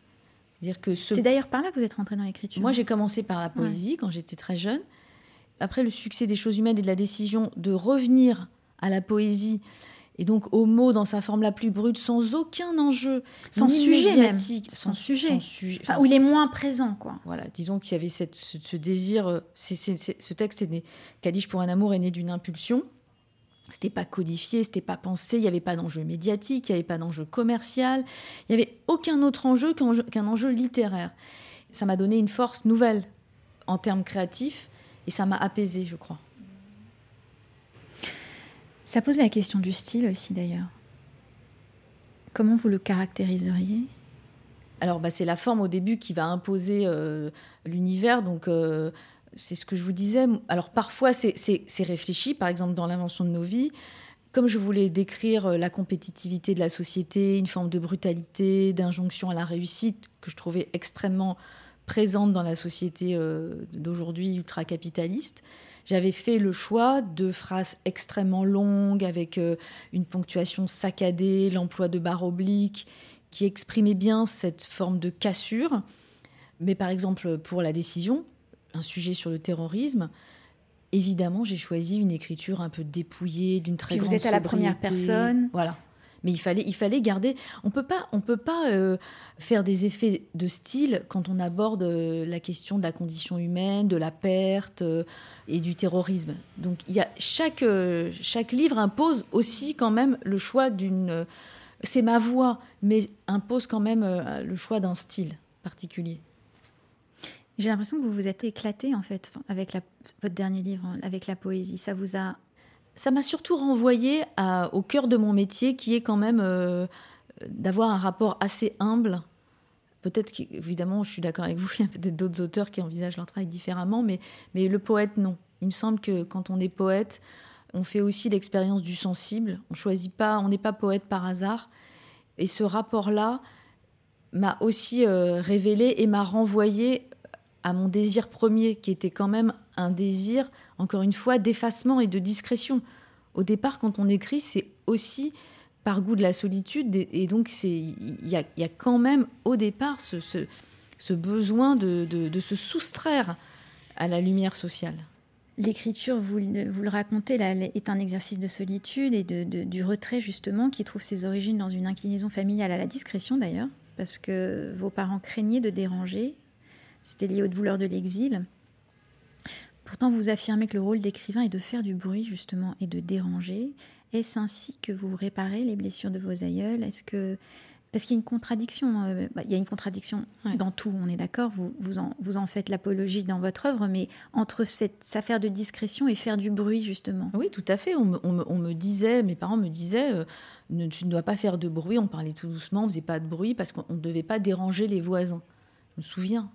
que C'est d'ailleurs par là que vous êtes rentré dans l'écriture. Moi, j'ai commencé par la poésie quand j'étais très jeune. Après le succès des choses humaines et de la décision de revenir à la poésie et donc au mot dans sa forme la plus brute, sans aucun enjeu, sans sujet même, sans, sujet, enfin, où il est moins présent, quoi. Voilà, disons qu'il y avait cette, ce, désir. Euh, ce texte est né, Kadish pour un amour est né d'une impulsion. C'était pas codifié, c'était pas pensé, il n'y avait pas d'enjeu médiatique, il n'y avait pas d'enjeu commercial, il n'y avait aucun autre enjeu qu'un enjeu, littéraire. Ça m'a donné une force nouvelle en termes créatifs et ça m'a apaisé, je crois. Ça pose la question du style aussi d'ailleurs. Comment vous le caractériseriez? Alors, bah, c'est la forme au début qui va imposer euh, l'univers. Donc, euh, c'est ce que je vous disais. Alors parfois, c'est réfléchi, par exemple dans l'invention de nos vies. Comme je voulais décrire euh, la compétitivité de la société, une forme de brutalité, d'injonction à la réussite que je trouvais extrêmement présente dans la société euh, d'aujourd'hui ultra-capitaliste, j'avais fait le choix de phrases extrêmement longues avec euh, une ponctuation saccadée, l'emploi de barres obliques qui exprimait bien cette forme de cassure. Mais par exemple, pour la décision, un sujet sur le terrorisme, évidemment, j'ai choisi une écriture un peu dépouillée, d'une très Puis vous êtes à la première personne. Voilà. Mais il fallait, il fallait garder. On peut pas, on peut pas euh, faire des effets de style quand on aborde euh, la question de la condition humaine, de la perte euh, et du terrorisme. Donc, il y a chaque chaque livre impose aussi quand même le choix d'une. c'est ma voix, mais impose quand même le choix d'un style particulier. J'ai l'impression que vous vous êtes éclaté en fait avec votre dernier livre, avec la poésie. Ça vous a ça m'a surtout renvoyé au cœur de mon métier, qui est quand même euh, d'avoir un rapport assez humble. Peut-être qu'évidemment, je suis d'accord avec vous, il y a peut-être d'autres auteurs qui envisagent leur travail différemment, mais, mais le poète, non. Il me semble que quand on est poète, on fait aussi l'expérience du sensible. On choisit pas, on n'est pas poète par hasard. Et ce rapport-là m'a aussi euh, révélé et m'a renvoyé à mon désir premier, qui était quand même un désir, encore une fois, d'effacement et de discrétion. Au départ, quand on écrit, c'est aussi par goût de la solitude, et donc il y a, quand même au départ ce, besoin de, de, se soustraire à la lumière sociale. L'écriture, vous, le racontez, est un exercice de solitude et de, du retrait, justement, qui trouve ses origines dans une inclinaison familiale à la discrétion, d'ailleurs, parce que vos parents craignaient de déranger c'était lié aux douleurs de l'exil. Pourtant, vous affirmez que le rôle d'écrivain est de faire du bruit, justement, et de déranger. Est-ce ainsi que vous réparez les blessures de vos aïeuls? Est-ce que Parce qu'il y a une contradiction. euh, bah, il y a une contradiction Ouais. dans tout, on est d'accord. Vous, vous, en, vous en faites l'apologie dans votre œuvre, mais entre cette affaire de discrétion et faire du bruit, justement? Oui, tout à fait. On me, on me- on me disait, mes parents me disaient, euh, ne, tu ne dois pas faire de bruit. On parlait tout doucement, on faisait pas de bruit parce qu'on ne devait pas déranger les voisins. Je me souviens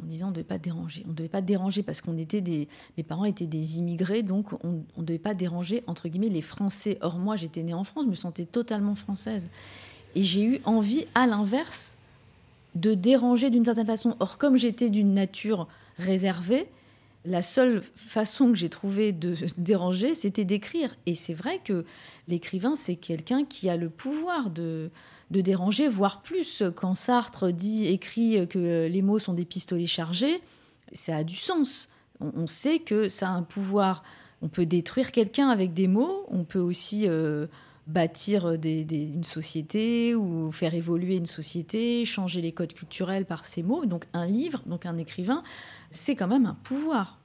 en disant on ne devait pas déranger. On ne devait pas déranger parce qu'on était des, mes parents étaient des immigrés, donc on ne devait pas déranger entre guillemets les Français. Or moi, j'étais née en France, je me sentais totalement française, et j'ai eu envie, à l'inverse, de déranger d'une certaine façon. Or comme j'étais d'une nature réservée, la seule façon que j'ai trouvé de déranger, c'était d'écrire. Et c'est vrai que l'écrivain, c'est quelqu'un qui a le pouvoir de, de déranger, voire plus. Quand Sartre dit, écrit que les mots sont des pistolets chargés, ça a du sens. On, sait que ça a un pouvoir. On peut détruire quelqu'un avec des mots, on peut aussi euh, bâtir des- une société ou faire évoluer une société, changer les codes culturels par ces mots. Donc un livre, donc un écrivain, c'est quand même un pouvoir.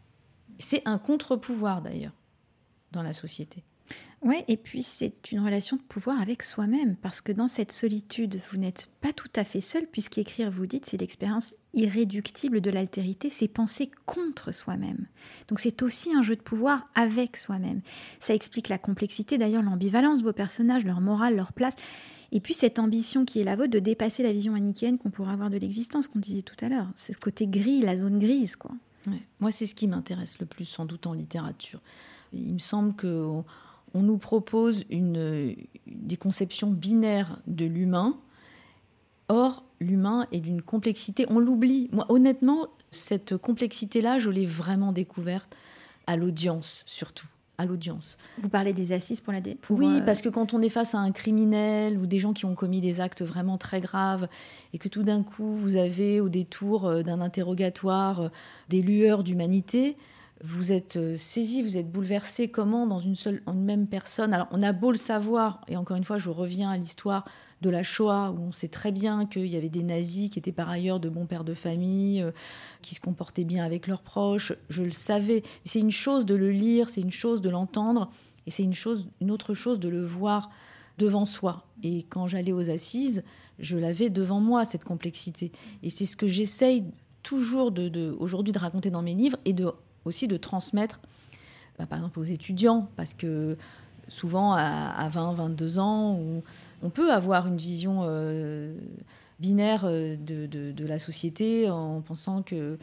C'est un contre-pouvoir d'ailleurs dans la société. Ouais, et puis c'est une relation de pouvoir avec soi-même, parce que dans cette solitude, vous n'êtes pas tout à fait seul, puisqu'écrire, vous dites, c'est l'expérience irréductible de l'altérité, c'est penser contre soi-même. Donc c'est aussi un jeu de pouvoir avec soi-même. Ça explique la complexité, d'ailleurs l'ambivalence de vos personnages, leur morale, leur place. Et puis cette ambition qui est la vôtre de dépasser la vision manichéenne qu'on pourrait avoir de l'existence, qu'on disait tout à l'heure. C'est ce côté gris, la zone grise, quoi. Moi, c'est ce qui m'intéresse le plus, sans doute, en littérature. Il me semble on nous propose une, des conceptions binaires de l'humain. Or, l'humain est d'une complexité. On l'oublie. Moi, honnêtement, cette complexité-là, je l'ai vraiment découverte à l'audience, surtout. À l'audience. Vous parlez des assises pour la... dé- Pour, Oui, euh, parce que quand on est face à un criminel ou des gens qui ont commis des actes vraiment très graves et que tout d'un coup vous avez au détour euh, d'un interrogatoire euh, des lueurs d'humanité, vous êtes euh, saisi, vous êtes bouleversé. Comment dans une seule, en une même personne? Alors on a beau le savoir, et encore une fois, je reviens à l'histoire de la Shoah où on sait très bien qu'il y avait des nazis qui étaient par ailleurs de bons pères de famille, euh, qui se comportaient bien avec leurs proches. Je le savais. C'est une chose de le lire, c'est une chose de l'entendre, et c'est une chose, une autre chose de le voir devant soi. Et quand j'allais aux assises, je l'avais devant moi cette complexité. Et c'est ce que j'essaye toujours de, aujourd'hui de raconter dans mes livres et de aussi de transmettre, bah, par exemple aux étudiants, parce que souvent à, à 20, 22 ans, on peut avoir une vision euh, binaire euh, de, la société en pensant que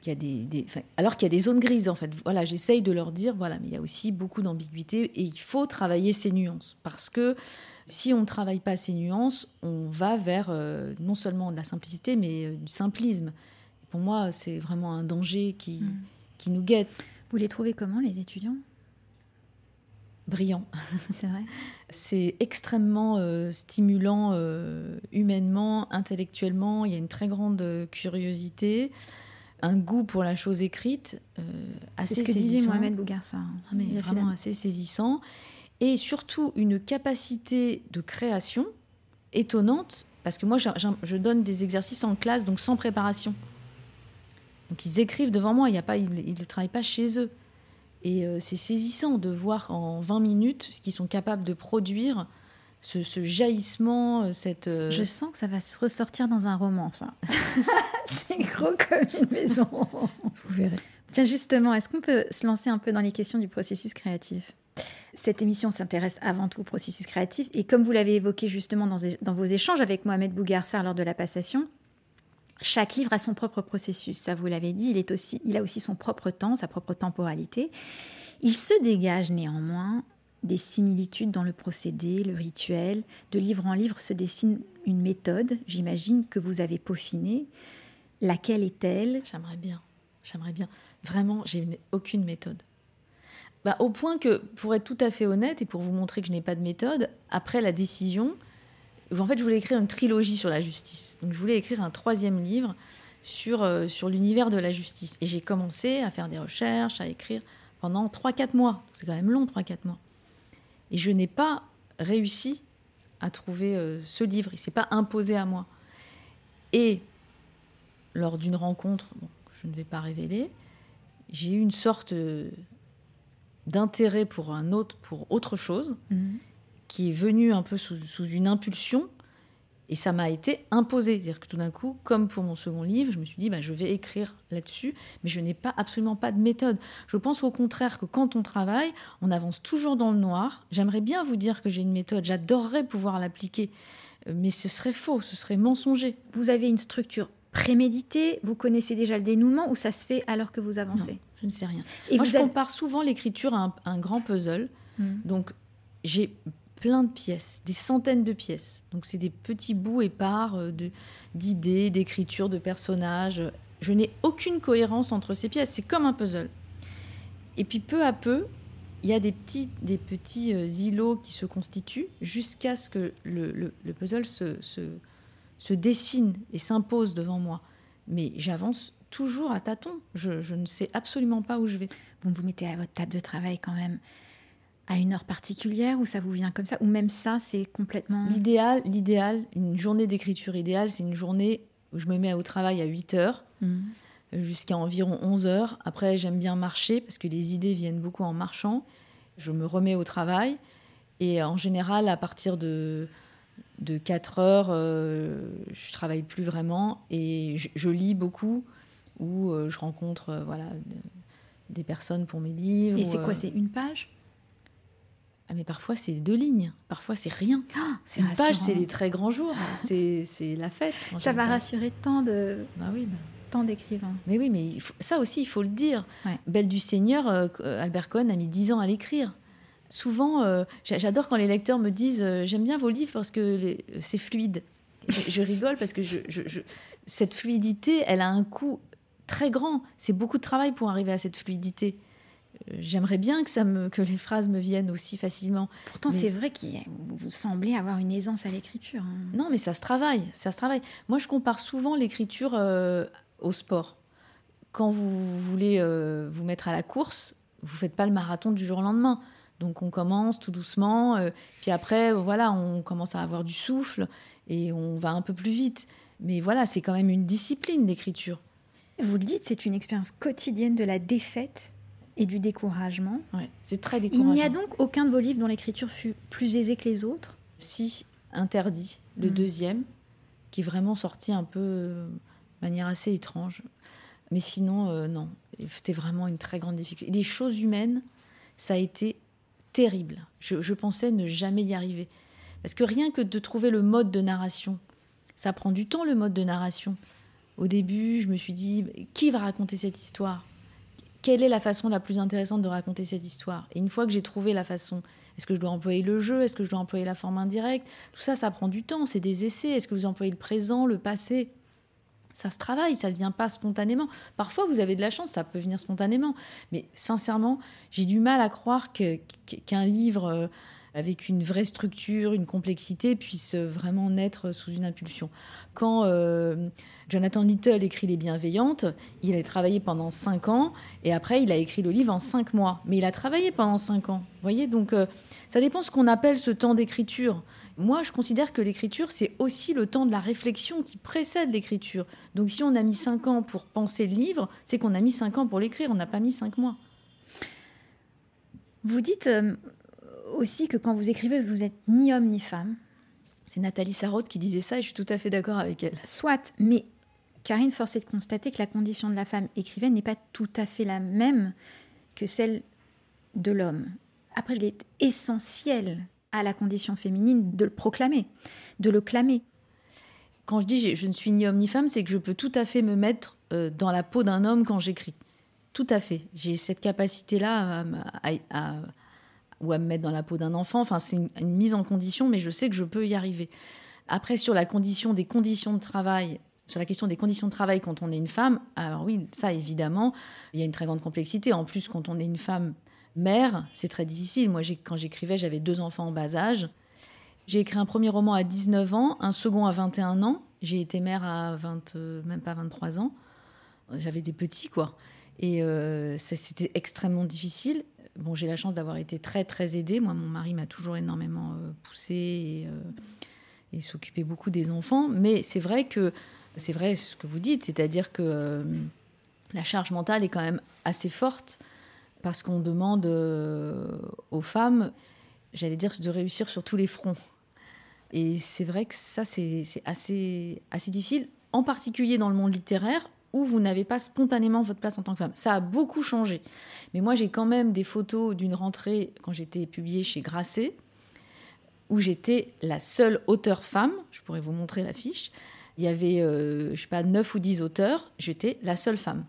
qu'il y a des, alors qu'il y a des zones grises en fait. Voilà, j'essaye de leur dire voilà, mais il y a aussi beaucoup d'ambiguïté et il faut travailler ces nuances parce que si on ne travaille pas ces nuances, on va vers euh, non seulement de la simplicité mais du simplisme. Pour moi, c'est vraiment un danger qui, Mm. Qui nous guette. Vous les trouvez comment, les étudiants? Brillant. C'est vrai? C'est extrêmement euh, stimulant euh, humainement, intellectuellement. Il y a une très grande euh, curiosité, un goût pour la chose écrite euh, assez C'est ce que disait. Mohamed Bougarsar. Ah, mais vraiment assez saisissant. Et surtout une capacité de création étonnante, parce que moi, je donne des exercices en classe, donc sans préparation. Donc ils écrivent devant moi, il y a pas, ils ne travaillent pas chez eux. Et euh, c'est saisissant de voir en 20 minutes ce qu'ils sont capables de produire, ce, ce jaillissement, euh, cette... euh, Je sens que ça va se ressortir dans un roman, ça. c'est gros comme une maison. Vous verrez. Tiens, justement, est-ce qu'on peut se lancer un peu dans les questions du processus créatif? Cette émission s'intéresse avant tout au processus créatif. Et comme vous l'avez évoqué justement dans, dans vos échanges avec Mohamed Bougarsar lors de la passation, chaque livre a son propre processus. Ça, vous l'avez dit, il, est aussi, il a aussi son propre temps, sa propre temporalité. Il se dégage néanmoins des similitudes dans le procédé, le rituel. De livre en livre se dessine une méthode, j'imagine, que vous avez peaufinée. Laquelle est-elle? J'aimerais bien. J'aimerais bien. Vraiment, j'ai une- aucune méthode. Bah, au point que, pour être tout à fait honnête et pour vous montrer que je n'ai pas de méthode, après la décision, en fait, je voulais écrire une trilogie sur la justice. Donc, je voulais écrire un troisième livre sur, euh, l'univers de la justice. Et j'ai commencé à faire des recherches, à écrire pendant 3-4 mois. C'est quand même long, 3-4 mois. Et je n'ai pas réussi à trouver euh, ce livre. Il ne s'est pas imposé à moi. Et lors d'une rencontre, bon, je ne vais pas révéler, j'ai eu une sorte euh, d'intérêt pour un autre, pour autre chose, Mhm. Qui est venu un peu sous, sous une impulsion. Et ça m'a été imposé. C'est-à-dire que tout d'un coup, comme pour mon second livre, je me suis dit, bah, je vais écrire là-dessus, mais je n'ai pas absolument pas de méthode. Je pense au contraire que quand on travaille, on avance toujours dans le noir. J'aimerais bien vous dire que j'ai une méthode, j'adorerais pouvoir l'appliquer, euh, mais ce serait faux, ce serait mensonger. Vous avez une structure préméditée, vous connaissez déjà le dénouement ou ça se fait alors que vous avancez? Je ne sais rien. Et Moi, je compare souvent l'écriture à un, grand puzzle. Hmm. Donc, j'ai plein de pièces, des centaines de pièces. Donc c'est des petits bouts épars euh, d'idées, d'écriture, de personnages. Je n'ai aucune cohérence entre ces pièces. C'est comme un puzzle. Et puis peu à peu, il y a des petits, des petits euh, îlots qui se constituent jusqu'à ce que le, puzzle se, se, dessine et s'impose devant moi. Mais j'avance toujours à tâtons. Je, je, ne sais absolument pas où je vais. Vous vous mettez à votre table de travail quand même à une heure particulière ou ça vous vient comme ça Ou même ça, c'est complètement... L'idéal, l'idéal, une journée d'écriture idéale, c'est une journée où je me mets au travail à 8 heures mmh. euh, jusqu'à environ 11 heures. Après, j'aime bien marcher parce que les idées viennent beaucoup en marchant. Je me remets au travail et en général, à partir de, de 4 heures, euh, je travaille plus vraiment et je, lis beaucoup ou euh, je rencontre voilà, des personnes pour mes livres. Et c'est quoi C'est une page? Ah, mais parfois, c'est deux lignes. Parfois, c'est rien. Oh, c'est Une page, c'est les très grands jours. c'est la fête. Ça va rassurer tant de... Bah oui, bah. Tant d'écrivains. Mais oui, mais ça aussi, il faut le dire. Belle du Seigneur, euh, Albert Cohen a mis dix ans à l'écrire. Souvent, euh, j'adore quand les lecteurs me disent euh, J'aime bien vos livres parce que c'est fluide. Je, rigole parce que je, cette fluidité, elle a un coût très grand. C'est beaucoup de travail pour arriver à cette fluidité j'aimerais bien que, ça me, que les phrases me viennent aussi facilement. Pourtant, c'est vrai que vous semblez avoir une aisance à l'écriture. Hein. Non, mais ça se travaille, ça se travaille. Moi, je compare souvent l'écriture euh, au sport. Quand vous voulez euh, vous mettre à la course, vous faites pas le marathon du jour au lendemain. Donc on commence tout doucement, euh, puis après, voilà, on commence à avoir du souffle et on va un peu plus vite. Mais voilà, c'est quand même une discipline, l'écriture. Vous le dites, c'est une expérience quotidienne de la défaite et du découragement. c'est très décourageant. Il n'y a donc aucun de vos livres dont l'écriture fut plus aisée que les autres Si, Interdit, le hmm. deuxième, qui est vraiment sorti un peu euh, de manière assez étrange. Mais sinon, euh, non. C'était vraiment une très grande difficulté. Des choses humaines, ça a été terrible. Je, je, pensais ne jamais y arriver. Parce que rien que de trouver le mode de narration, ça prend du temps le mode de narration. Au début, je me suis dit, qui va raconter cette histoire? Quelle est la façon la plus intéressante de raconter cette histoire? Et une fois que j'ai trouvé la façon, est-ce que je dois employer le jeu? Est-ce que je dois employer la forme indirecte? Tout ça, ça prend du temps, c'est des essais. Est-ce que vous employez le présent, le passé? Ça se travaille, ça ne vient pas spontanément. Parfois, vous avez de la chance, ça peut venir spontanément. Mais sincèrement, j'ai du mal à croire qu'un livre euh, avec une vraie structure, une complexité, puisse vraiment naître sous une impulsion. Quand euh, Jonathan Little écrit Les Bienveillantes, il a travaillé pendant cinq ans et après il a écrit le livre en cinq mois. Mais il a travaillé pendant cinq ans. Vous voyez, donc euh, ça dépend ce qu'on appelle ce temps d'écriture. Moi, je considère que l'écriture, c'est aussi le temps de la réflexion qui précède l'écriture. Donc si on a mis cinq ans pour penser le livre, c'est qu'on a mis cinq ans pour l'écrire, on n'a pas mis cinq mois. Vous dites, euh, aussi que quand vous écrivez, vous n'êtes ni homme ni femme. C'est Nathalie Sarraute qui disait ça et je suis tout à fait d'accord avec elle. Soit, mais Karine, force est de constater que la condition de la femme écrivaine n'est pas tout à fait la même que celle de l'homme. Après, il est essentiel à la condition féminine de le proclamer, de le clamer. Quand je dis je ne suis ni homme ni femme, c'est que je peux tout à fait me mettre euh, dans la peau d'un homme quand j'écris. Tout à fait. J'ai cette capacité-là à, ou à me mettre dans la peau d'un enfant. Enfin, c'est une, mise en condition, mais je sais que je peux y arriver. Après, sur la condition des conditions de travail, sur la question des conditions de travail quand on est une femme, alors oui, ça évidemment, il y a une très grande complexité. En plus, quand on est une femme mère, c'est très difficile. Moi, quand j'écrivais, j'avais deux enfants en bas âge. J'ai écrit un premier roman à 19 ans, un second à 21 ans. J'ai été mère à 20, euh, même pas 23 ans. J'avais des petits, quoi. Et euh, c'était extrêmement difficile. Bon, j'ai la chance d'avoir été très très aidée. Moi, mon mari m'a toujours énormément euh, poussée et, euh, et s'occupait beaucoup des enfants. Mais c'est vrai que c'est vrai ce que vous dites, c'est-à-dire que euh, la charge mentale est quand même assez forte parce qu'on demande aux femmes, j'allais dire, de réussir sur tous les fronts. Et c'est vrai que ça, c'est assez, assez difficile, en particulier dans le monde littéraire, où vous n'avez pas spontanément votre place en tant que femme. Ça a beaucoup changé. Mais moi, j'ai quand même des photos d'une rentrée quand j'étais publiée chez Grasset, où j'étais la seule auteure femme. Je pourrais vous montrer l'affiche. Il y avait, euh, je sais pas, 9 ou 10 auteurs. J'étais la seule femme.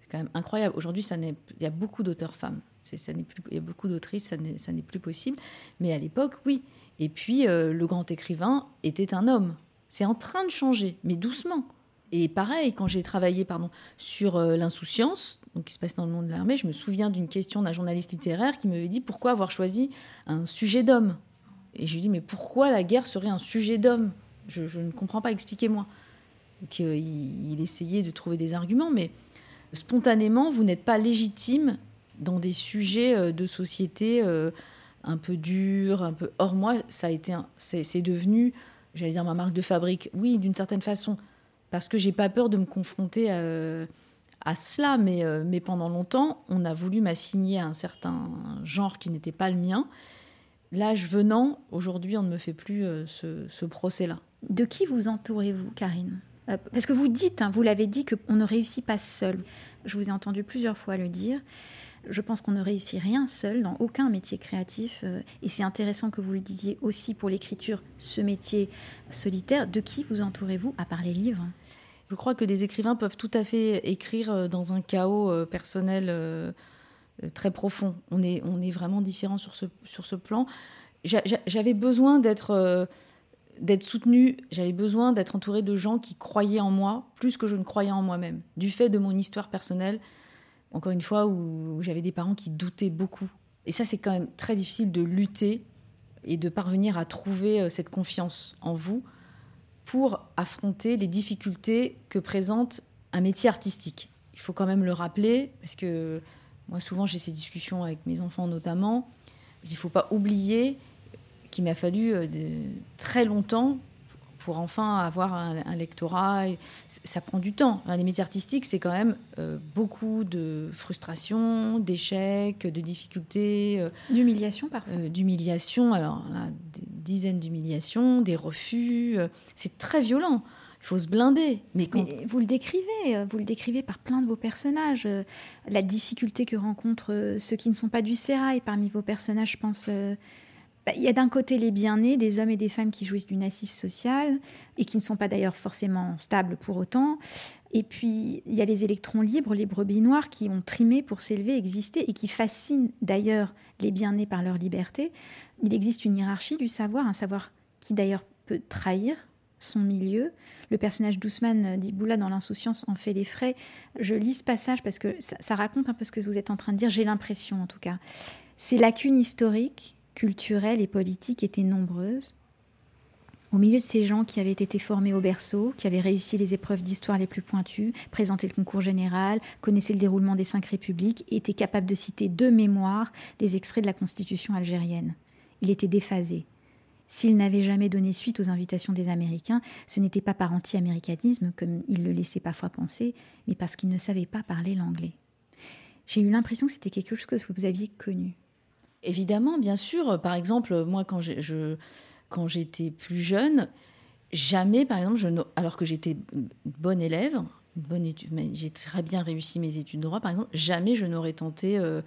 C'est quand même incroyable. Aujourd'hui, il y a beaucoup d'auteurs femmes. Ça plus, il y a beaucoup d'autrices, ça n'est plus possible. Mais à l'époque, oui. Et puis, euh, le grand écrivain était un homme. C'est en train de changer, mais doucement. Et pareil, quand j'ai travaillé pardon, sur euh, l'insouciance, donc qui se passe dans le monde de l'armée, je me souviens d'une question d'un journaliste littéraire qui m'avait dit pourquoi avoir choisi un sujet d'homme? Et je lui ai dit mais pourquoi la guerre serait un sujet d'homme? Je, ne comprends pas, expliquez-moi. Euh, il, essayait de trouver des arguments, mais spontanément, vous n'êtes pas légitime dans des sujets euh, de société un peu durs, un peu. Or moi, ça a été, c'est devenu, j'allais dire ma marque de fabrique. Oui, d'une certaine façon parce que j'ai pas peur de me confronter à, cela. Mais, euh, mais pendant longtemps, on a voulu m'assigner à un certain genre qui n'était pas le mien. L'âge venant, aujourd'hui, on ne me fait plus euh, ce, procès-là. De qui vous entourez-vous, Karine? Euh, Parce que vous dites, hein, vous l'avez dit, qu'on ne réussit pas seul. Je vous ai entendu plusieurs fois le dire. Je pense qu'on ne réussit rien seul dans aucun métier créatif. Euh, et c'est intéressant que vous le disiez aussi pour l'écriture, ce métier solitaire. De qui vous entourez-vous à part les livres? Je crois que des écrivains peuvent tout à fait écrire euh, dans un chaos euh, personnel très profond. On est, on est vraiment différents sur ce, sur ce plan. J'avais besoin d'être d'être soutenue, j'avais besoin d'être entourée de gens qui croyaient en moi plus que je ne croyais en moi-même, du fait de mon histoire personnelle, encore une fois, où, j'avais des parents qui doutaient beaucoup. Et ça, c'est quand même très difficile de lutter et de parvenir à trouver euh, cette confiance en vous pour affronter les difficultés que présente un métier artistique. Il faut quand même le rappeler, parce que moi, souvent, j'ai ces discussions avec mes enfants notamment. Il ne faut pas oublier qu'il m'a fallu euh, très longtemps pour enfin avoir un, lectorat. Ça prend du temps. les métiers artistiques, c'est quand même euh, beaucoup de frustration, d'échecs, de difficultés. Euh, d'humiliation parfois. Euh, d'humiliation, alors là, des dizaines d'humiliations, des refus. c'est très violent. Il faut se blinder. Mais, Mais, vous le décrivez, vous le décrivez par plein de vos personnages. la difficulté que rencontrent ceux qui ne sont pas du sérail parmi vos personnages, je pense bah, il y a d'un côté les bien-nés, des hommes et des femmes qui jouissent d'une assise sociale et qui ne sont pas d'ailleurs forcément stables pour autant. Et puis, il y a les électrons libres, les brebis noires qui ont trimé pour s'élever, exister et qui fascinent d'ailleurs les bien-nés par leur liberté. Il existe une hiérarchie du savoir, un savoir qui d'ailleurs peut trahir son milieu. Le personnage d'Ousmane Diboula dans L'insouciance en fait les frais. Je lis ce passage parce que ça, ça raconte un peu ce que vous êtes en train de dire, j'ai l'impression en tout cas. Ces lacunes historiques culturelles et politiques étaient nombreuses. Au milieu de ces gens qui avaient été formés au berceau, qui avaient réussi les épreuves d'histoire les plus pointues, présenté le concours général, connaissaient le déroulement des cinq républiques et étaient capables de citer de mémoire des extraits de la constitution algérienne. Il était déphasé. S'il n'avait jamais donné suite aux invitations des Américains, ce n'était pas par anti-américanisme, comme il le laissait parfois penser, mais parce qu'il ne savait pas parler l'anglais. J'ai eu l'impression que c'était quelque chose que vous aviez connu. Évidemment, bien sûr. Par exemple, moi, quand j'étais plus jeune, jamais, par exemple, je, alors que j'étais bonne élève, j'ai très bien réussi mes études de droit, par exemple, jamais je n'aurais tenté euh,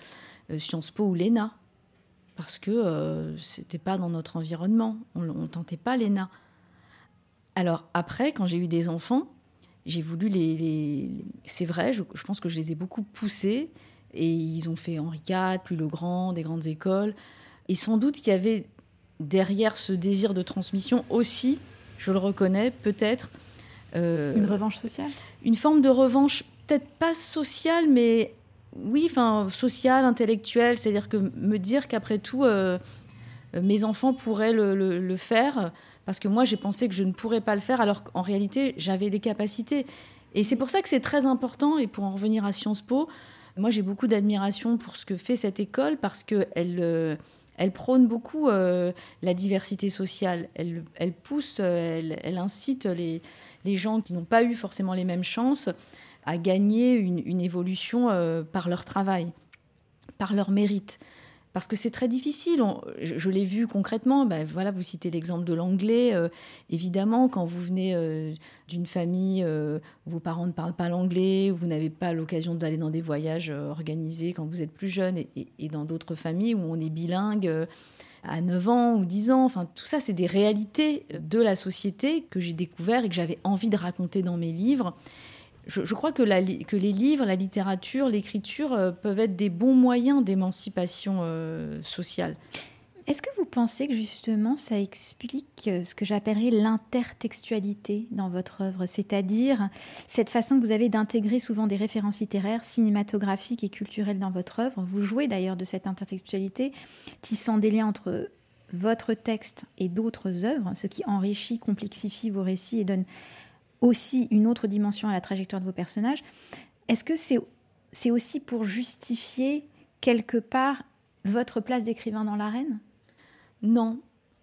euh, Sciences Po ou l'ENA. Parce que euh, ce n'était pas dans notre environnement. On ne tentait pas l'ENA. Alors après, quand j'ai eu des enfants, j'ai voulu les... C'est vrai, je, pense que je les ai beaucoup poussés et ils ont fait Henri IV, puis Le Grand, des grandes écoles. Et sans doute qu'il y avait derrière ce désir de transmission aussi, je le reconnais, peut-être. Euh, une revanche sociale? Une forme de revanche, peut-être pas sociale, mais oui, enfin, sociale, intellectuelle. C'est-à-dire que me dire qu'après tout, euh, mes enfants pourraient le, le, faire, parce que moi, j'ai pensé que je ne pourrais pas le faire, alors qu'en réalité, j'avais les capacités. Et c'est pour ça que c'est très important, et pour en revenir à Sciences Po, moi, j'ai beaucoup d'admiration pour ce que fait cette école parce qu'elle euh, elle prône beaucoup euh, la diversité sociale. Elle, elle pousse, elle, elle, incite les, les gens qui n'ont pas eu forcément les mêmes chances à gagner une, évolution euh, par leur travail, par leur mérite. Parce que c'est très difficile. je, l'ai vu concrètement. Ben, voilà, vous citez l'exemple de l'anglais. Euh, évidemment, quand vous venez euh, d'une famille euh, où vos parents ne parlent pas l'anglais, où vous n'avez pas l'occasion d'aller dans des voyages organisés quand vous êtes plus jeune, et, dans d'autres familles où on est bilingue à 9 ans ou 10 ans. Enfin, tout ça, c'est des réalités de la société que j'ai découvert et que j'avais envie de raconter dans mes livres je, crois que, les livres, la littérature, l'écriture euh, peuvent être des bons moyens d'émancipation euh, sociale. Est-ce que vous pensez que justement ça explique euh, ce que j'appellerais l'intertextualité dans votre œuvre, c'est-à-dire cette façon que vous avez d'intégrer souvent des références littéraires, cinématographiques et culturelles dans votre œuvre? Vous jouez d'ailleurs de cette intertextualité, tissant des liens entre votre texte et d'autres œuvres, ce qui enrichit, complexifie vos récits et donne aussi une autre dimension à la trajectoire de vos personnages. Est-ce que c'est c'est aussi pour justifier quelque part votre place d'écrivain dans l'arène? Non,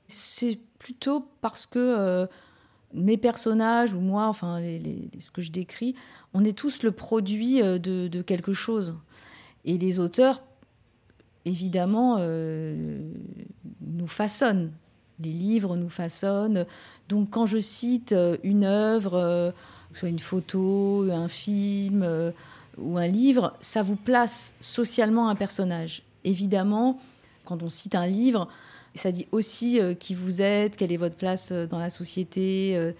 c'est plutôt parce que euh, mes personnages ou moi, enfin ce que je décris, on est tous le produit euh, de, quelque chose. Et les auteurs, évidemment, euh, nous façonnent les livres nous façonnent. Donc quand je cite euh, une œuvre, euh, soit une photo, un film euh, ou un livre, ça vous place socialement un personnage. Évidemment, quand on cite un livre, ça dit aussi qui vous êtes, quelle est votre place dans la société.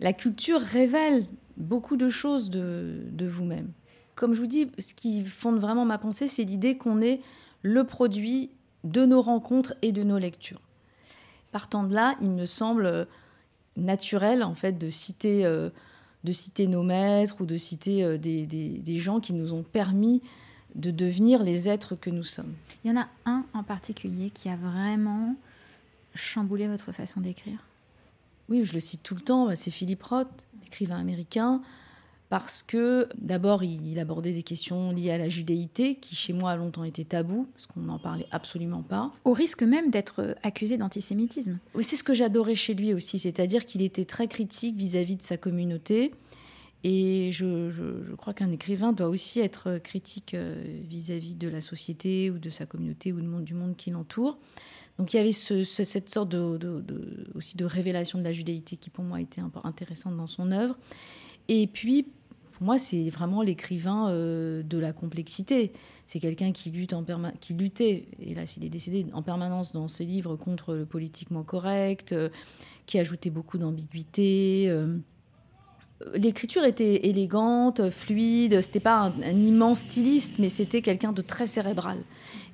La culture révèle beaucoup de choses de, de vous-même. Comme je vous dis, ce qui fonde vraiment ma pensée, c'est l'idée qu'on est le produit de nos rencontres et de nos lectures. Partant de là, il me semble euh, naturel en fait de citer, euh, de citer nos maîtres ou de citer euh, des, des, gens qui nous ont permis de devenir les êtres que nous sommes. Il y en a un en particulier qui a vraiment chamboulé votre façon d'écrire. Oui, je le cite tout le temps, bah, c'est Philippe Roth, écrivain américain, parce que d'abord, il abordait des questions liées à la judéité, qui chez moi a longtemps été tabou, parce qu'on n'en parlait absolument pas. Au risque même d'être accusé d'antisémitisme. C'est ce que j'adorais chez lui aussi, c'est-à-dire qu'il était très critique vis-à-vis de sa communauté. Et je, crois qu'un écrivain doit aussi être critique euh, vis-à-vis de la société ou de sa communauté ou du monde, du monde qui l'entoure. Donc il y avait cette sorte de, aussi de révélation de la judéité qui pour moi était intéressante dans son œuvre. Et puis, pour moi, c'est vraiment l'écrivain euh, de la complexité. C'est quelqu'un qui, lutte qui luttait, et là, s'il est décédé, en permanence dans ses livres contre le politiquement correct, euh, qui ajoutait beaucoup d'ambiguïté. Euh. L'écriture était élégante, fluide. C'était pas un, un, immense styliste, mais c'était quelqu'un de très cérébral.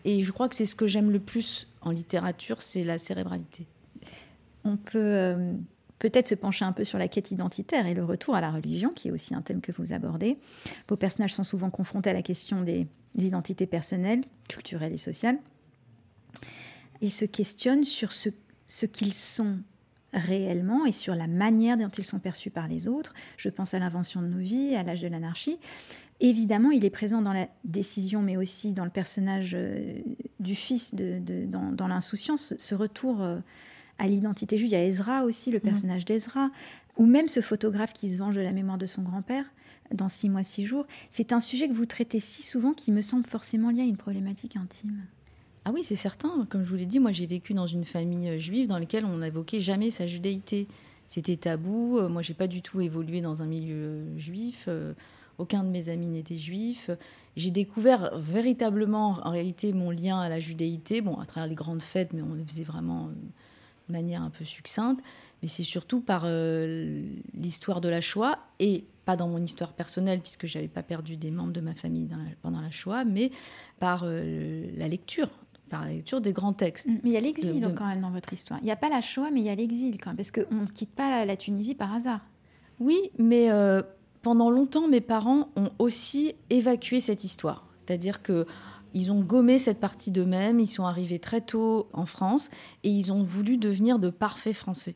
Et je crois que c'est ce que j'aime le plus en littérature, c'est la cérébralité. On peut peut-être se pencher un peu sur la quête identitaire et le retour à la religion, qui est aussi un thème que vous abordez. Vos personnages sont souvent confrontés à la question des, identités personnelles, culturelles et sociales, et se questionnent sur ce, qu'ils sont réellement et sur la manière dont ils sont perçus par les autres. Je pense à l'invention de nos vies, à l'âge de l'anarchie. Évidemment, il est présent dans la décision, mais aussi dans le personnage euh, du fils, de, dans, l'insouciance, ce retour euh, à l'identité juive. Il y a Ezra aussi, le mm. personnage d'Ezra, ou même ce photographe qui se venge de la mémoire de son grand-père dans Six mois, six jours. C'est un sujet que vous traitez si souvent qui me semble forcément lié à une problématique intime. Ah oui, c'est certain. Comme je vous l'ai dit, moi j'ai vécu dans une famille euh, juive dans laquelle on n'évoquait jamais sa judéité. C'était tabou. Euh, moi, j'ai pas du tout évolué dans un milieu euh, juif. Aucun de mes amis n'était juif. J'ai découvert véritablement, en réalité, mon lien à la judéité. Bon, à travers les grandes fêtes, mais on le faisait vraiment manière un peu succincte, mais c'est surtout par euh, l'histoire de la Shoah et pas dans mon histoire personnelle puisque j'avais pas perdu des membres de ma famille pendant la Shoah, mais par euh, la lecture, par la lecture des grands textes. Mais il y a l'exil quand même dans votre histoire. Il n'y a pas la Shoah, mais il y a l'exil quand même, parce qu'on ne quitte pas la Tunisie par hasard. Oui, mais euh, pendant longtemps, mes parents ont aussi évacué cette histoire. C'est-à-dire que ils ont gommé cette partie d'eux-mêmes, ils sont arrivés très tôt en France et ils ont voulu devenir de parfaits Français.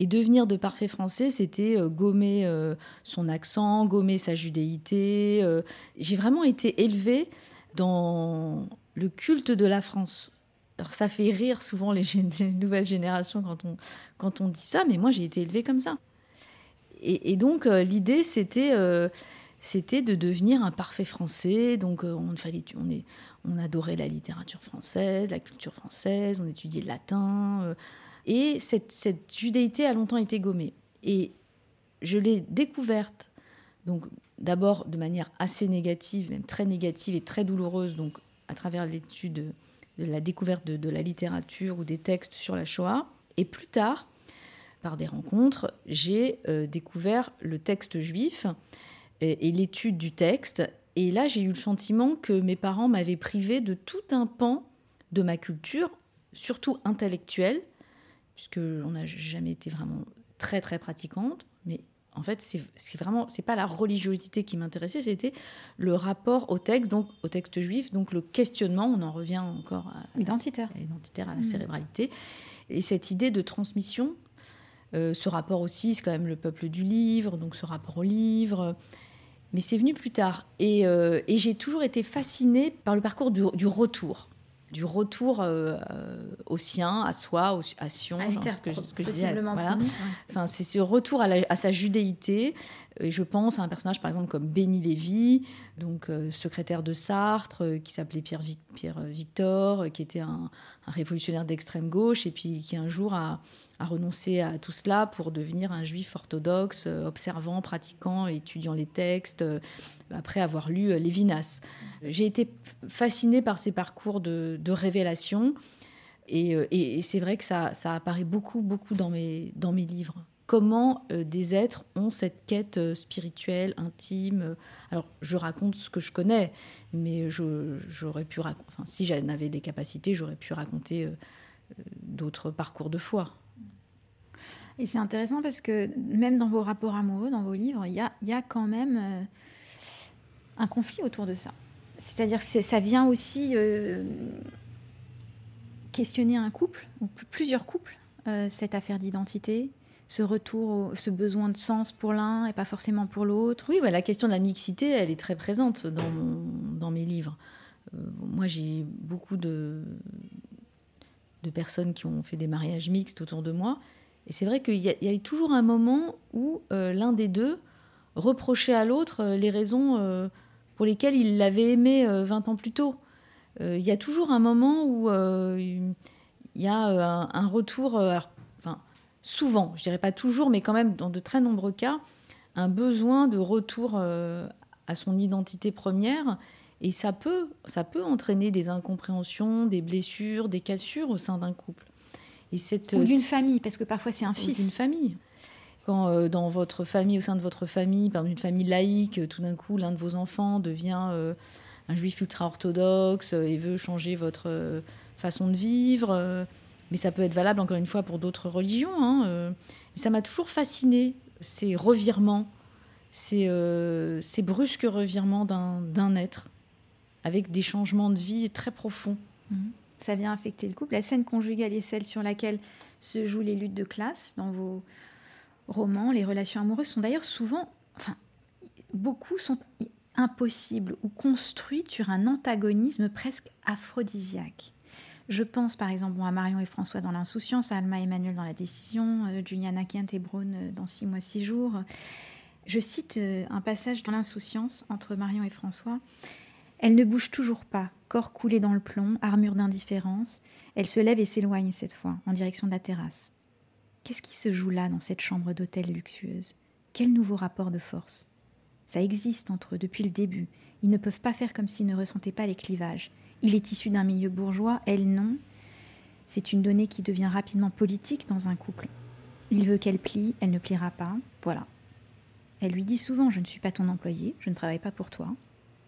Et devenir de parfaits Français, c'était euh, gommer euh, son accent, gommer sa judéité. Euh. J'ai vraiment été élevée dans le culte de la France. Alors ça fait rire souvent les, nouvelles générations quand on, quand on dit ça, mais moi j'ai été élevée comme ça. Et, donc l'idée c'était c'était de devenir un parfait français. Donc, on, fallait, on, est, on adorait la littérature française, la culture française, on étudiait le latin. et cette, cette judéité a longtemps été gommée. Et je l'ai découverte, donc d'abord de manière assez négative, même très négative et très douloureuse, donc à travers l'étude de la découverte de, la littérature ou des textes sur la Shoah. Et plus tard, par des rencontres, j'ai euh, découvert le texte juif et, l'étude du texte. Et là, j'ai eu le sentiment que mes parents m'avaient privé de tout un pan de ma culture, surtout intellectuelle, puisque on n'a jamais été vraiment très très pratiquante, mais en fait, c'est vraiment, c'est pas la religiosité qui m'intéressait, c'était le rapport au texte, donc au texte juif, donc le questionnement. On en revient encore à identitaire, à, identitaire, à la mmh. cérébralité, et cette idée de transmission. Euh, ce rapport aussi, c'est quand même le peuple du livre, donc ce rapport au livre. Mais c'est venu plus tard. Et, euh, j'ai toujours été fascinée par le parcours du retour du retour euh, euh, au sien, à soi, à Sion, ce que, ce que je disais. Voilà. Enfin, c'est ce retour à, sa judéité. Et je pense à un personnage, par exemple, comme Béni Lévy, donc euh, secrétaire de Sartre, qui s'appelait Pierre, Pierre Victor, qui était un, révolutionnaire d'extrême gauche, et puis qui un jour a, renoncé à tout cela pour devenir un juif orthodoxe, observant, pratiquant, étudiant les textes, après avoir lu euh, Lévinas. J'ai été fascinée par ces parcours de, révélation euh, et, c'est vrai que ça, apparaît beaucoup, beaucoup dans mes livres. Comment euh, des êtres ont cette quête spirituelle, intime. Alors, je raconte ce que je connais, mais j'aurais pu enfin, si j'avais des capacités, j'aurais pu raconter d'autres parcours de foi. Et c'est intéressant parce que même dans vos rapports amoureux, dans vos livres, il y a, y a, quand même un conflit autour de ça. C'est-à-dire que ça vient aussi euh, questionner un couple, ou plusieurs couples, euh, cette affaire d'identité, ce retour, ce besoin de sens pour l'un et pas forcément pour l'autre. Oui, bah, la question de la mixité, elle est très présente dans, dans mes livres. Euh, moi, j'ai beaucoup de, de personnes qui ont fait des mariages mixtes autour de moi. Et c'est vrai qu'il y, a toujours un moment où l'un des deux reprochait à l'autre les raisons pour lesquels il l'avait aimé 20 euh, ans plus tôt. Euh, il y a toujours un moment où euh, il y a un, retour, souvent, je dirais pas toujours, mais quand même dans de très nombreux cas, un besoin de retour à son identité première. Et ça peut, ça peut entraîner des incompréhensions, des blessures, des cassures au sein d'un couple. Et cette, Ou d'une famille, parce que parfois c'est un fils. D'une famille. Quand euh, dans votre famille, au sein de votre famille, par une famille laïque, tout d'un coup, l'un de vos enfants devient euh, un juif ultra-orthodoxe et veut changer votre façon de vivre. Mais ça peut être valable, encore une fois, pour d'autres religions. Hein, ça m'a toujours fasciné, ces revirements, ces, ces brusques revirements d'un être, avec des changements de vie très profonds. Mmh. Ça vient affecter le couple. La scène conjugale est celle sur laquelle se jouent les luttes de classe dans vos romans, les relations amoureuses sont d'ailleurs souvent, enfin, beaucoup sont impossibles ou construites sur un antagonisme presque aphrodisiaque. Je pense par exemple à Marion et François dans l'insouciance, à Alma et Emmanuel dans la décision, euh, Juliana et Braun euh, dans Six mois, six jours. Je cite euh, un passage dans l'insouciance entre Marion et François. Elle ne bouge toujours pas, corps coulé dans le plomb, armure d'indifférence. Elle se lève et s'éloigne cette fois, en direction de la terrasse. Qu'est-ce qui se joue là dans cette chambre d'hôtel luxueuse? Quel nouveau rapport de force? Ça existe entre eux depuis le début. Ils ne peuvent pas faire comme s'ils ne ressentaient pas les clivages. Il est issu d'un milieu bourgeois, elle non. C'est une donnée qui devient rapidement politique dans un couple. Il veut qu'elle plie, elle ne pliera pas. Voilà. Elle lui dit souvent Je ne suis pas ton employé, je ne travaille pas pour toi.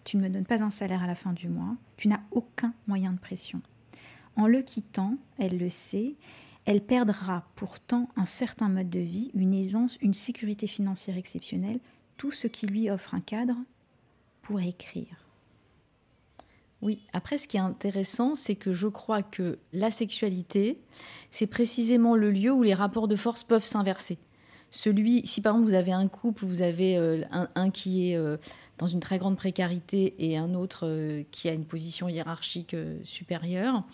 Tu ne me donnes pas un salaire à la fin du mois. Tu n'as aucun moyen de pression. En le quittant, elle le sait, elle perdra pourtant un certain mode de vie, une aisance, une sécurité financière exceptionnelle, tout ce qui lui offre un cadre pour écrire. Oui, après ce qui est intéressant, c'est que je crois que la sexualité, c'est précisément le lieu où les rapports de force peuvent s'inverser. Celui, si par exemple vous avez un couple, vous avez euh, un, qui est euh, dans une très grande précarité et un autre euh, qui a une position hiérarchique supérieure,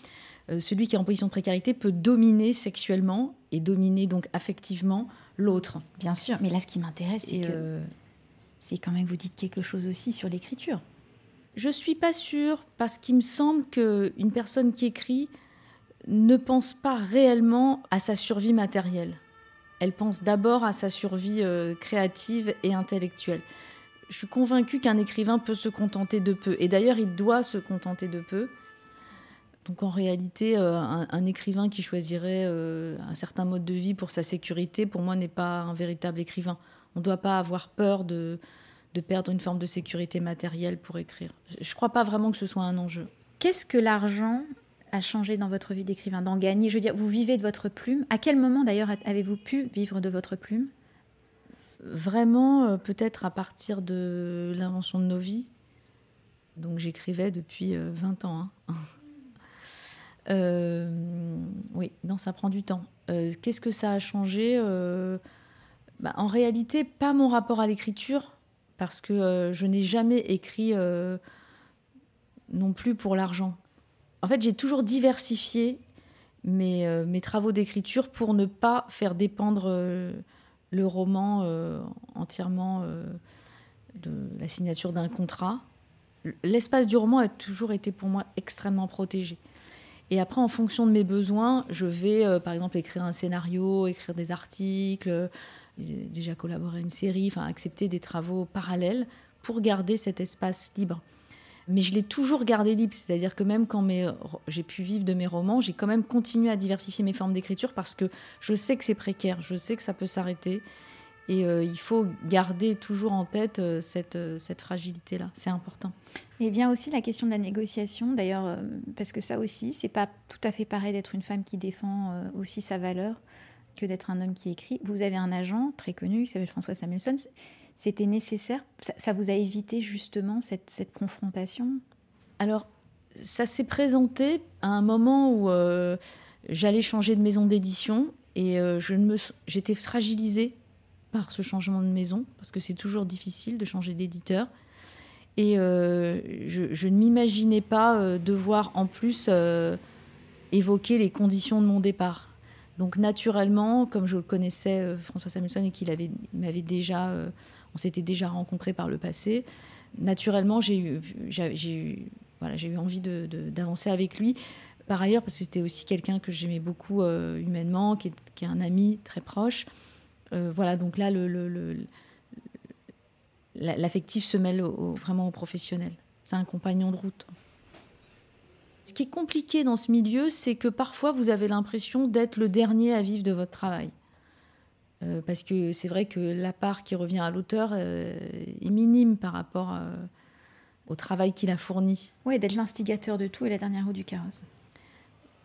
celui qui est en position de précarité peut dominer sexuellement et dominer donc affectivement l'autre. Bien sûr, mais là ce qui m'intéresse, c'est que... C'est quand même que vous dites quelque chose aussi sur l'écriture. Je suis pas sûre parce qu'il me semble qu'une personne qui écrit ne pense pas réellement à sa survie matérielle. Elle pense d'abord à sa survie euh, créative et intellectuelle. Je suis convaincue qu'un écrivain peut se contenter de peu. Et d'ailleurs, il doit se contenter de peu. Donc en réalité, euh, un, écrivain qui choisirait euh, un certain mode de vie pour sa sécurité, pour moi, n'est pas un véritable écrivain. On ne doit pas avoir peur de, de perdre une forme de sécurité matérielle pour écrire. Je ne crois pas vraiment que ce soit un enjeu. Qu'est-ce que l'argent a changé dans votre vie d'écrivain, d'en gagner? Je veux dire, vous vivez de votre plume. À quel moment d'ailleurs avez-vous pu vivre de votre plume? Vraiment, euh, peut-être à partir de l'invention de nos vies. Donc j'écrivais depuis 20 ans. Hein. Euh, oui, non, ça prend du temps. Euh, qu'est-ce que ça a changé? Euh, bah, En réalité, pas mon rapport à l'écriture, parce que je n'ai jamais écrit non plus pour l'argent. En fait, j'ai toujours diversifié mes, mes travaux d'écriture pour ne pas faire dépendre le roman entièrement de la signature d'un contrat. L'espace du roman a toujours été pour moi extrêmement protégé. Et après, en fonction de mes besoins, je vais, euh, par exemple, écrire un scénario, écrire des articles, euh, déjà collaborer à une série, enfin, accepter des travaux parallèles pour garder cet espace libre. Mais je l'ai toujours gardé libre, c'est-à-dire que même quand j'ai pu vivre de mes romans, j'ai quand même continué à diversifier mes formes d'écriture parce que je sais que c'est précaire, je sais que ça peut s'arrêter. Et euh, il faut garder toujours en tête euh, cette, euh, cette fragilité-là. C'est important. Et vient aussi la question de la négociation, d'ailleurs, parce que ça aussi, c'est pas tout à fait pareil d'être une femme qui défend aussi sa valeur que d'être un homme qui écrit. Vous avez un agent très connu qui s'appelle François Samuelson. C'était nécessaire? Ça, vous a évité justement cette, cette confrontation? Alors, ça s'est présenté à un moment où j'allais changer de maison d'édition et je me, j'étais fragilisée par ce changement de maison, parce que c'est toujours difficile de changer d'éditeur. Et euh, je, ne m'imaginais pas euh, devoir en plus euh, évoquer les conditions de mon départ. Donc naturellement, comme je le connaissais François Samuelson et qu'il avait, m'avait déjà, on s'était déjà rencontrés par le passé, naturellement j'ai eu, voilà, j'ai eu envie de, d'avancer avec lui. Par ailleurs, parce que c'était aussi quelqu'un que j'aimais beaucoup humainement, qui est, qui est, un ami très proche. Euh, voilà, donc là, l'affectif se mêle vraiment au professionnel. C'est un compagnon de route. Ce qui est compliqué dans ce milieu, c'est que parfois vous avez l'impression d'être le dernier à vivre de votre travail. Euh, parce que c'est vrai que la part qui revient à l'auteur euh, est minime par rapport au travail qu'il a fourni. Oui, d'être l'instigateur de tout et la dernière roue du carrosse.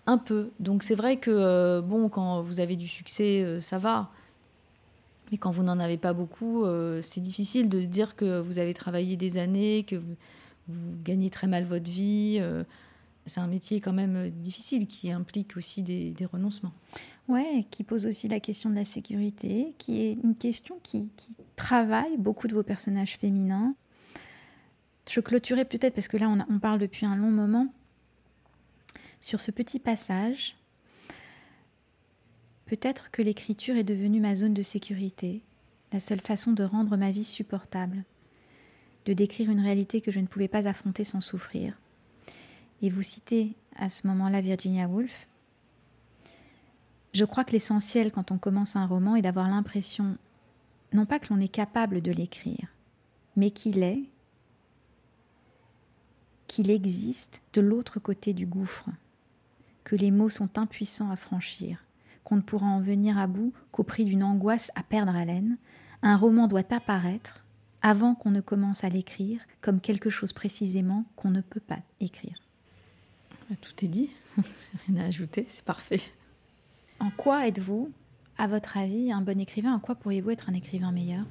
Un peu. Donc c'est vrai que, bon, quand vous avez du succès, ça va. Mais quand vous n'en avez pas beaucoup, euh, c'est difficile de se dire que vous avez travaillé des années, que vous, gagnez très mal votre vie. Euh, c'est un métier quand même difficile qui implique aussi des, renoncements. Ouais, qui pose aussi la question de la sécurité, qui est une question qui, qui travaille beaucoup de vos personnages féminins. Je clôturais peut-être, parce que là on, on parle depuis un long moment, sur ce petit passage Peut-être que l'écriture est devenue ma zone de sécurité, la seule façon de rendre ma vie supportable, de décrire une réalité que je ne pouvais pas affronter sans souffrir. Et vous citez à ce moment-là Virginia Woolf. Je crois que l'essentiel quand on commence un roman est d'avoir l'impression, non pas que l'on est capable de l'écrire, mais qu'il est, qu'il existe de l'autre côté du gouffre, que les mots sont impuissants à franchir, qu'on ne pourra en venir à bout qu'au prix d'une angoisse à perdre haleine, un roman doit apparaître avant qu'on ne commence à l'écrire comme quelque chose précisément qu'on ne peut pas écrire. Tout est dit, rien à ajouter, c'est parfait. En quoi êtes-vous, à votre avis, un bon écrivain? En quoi pourriez-vous être un écrivain meilleur?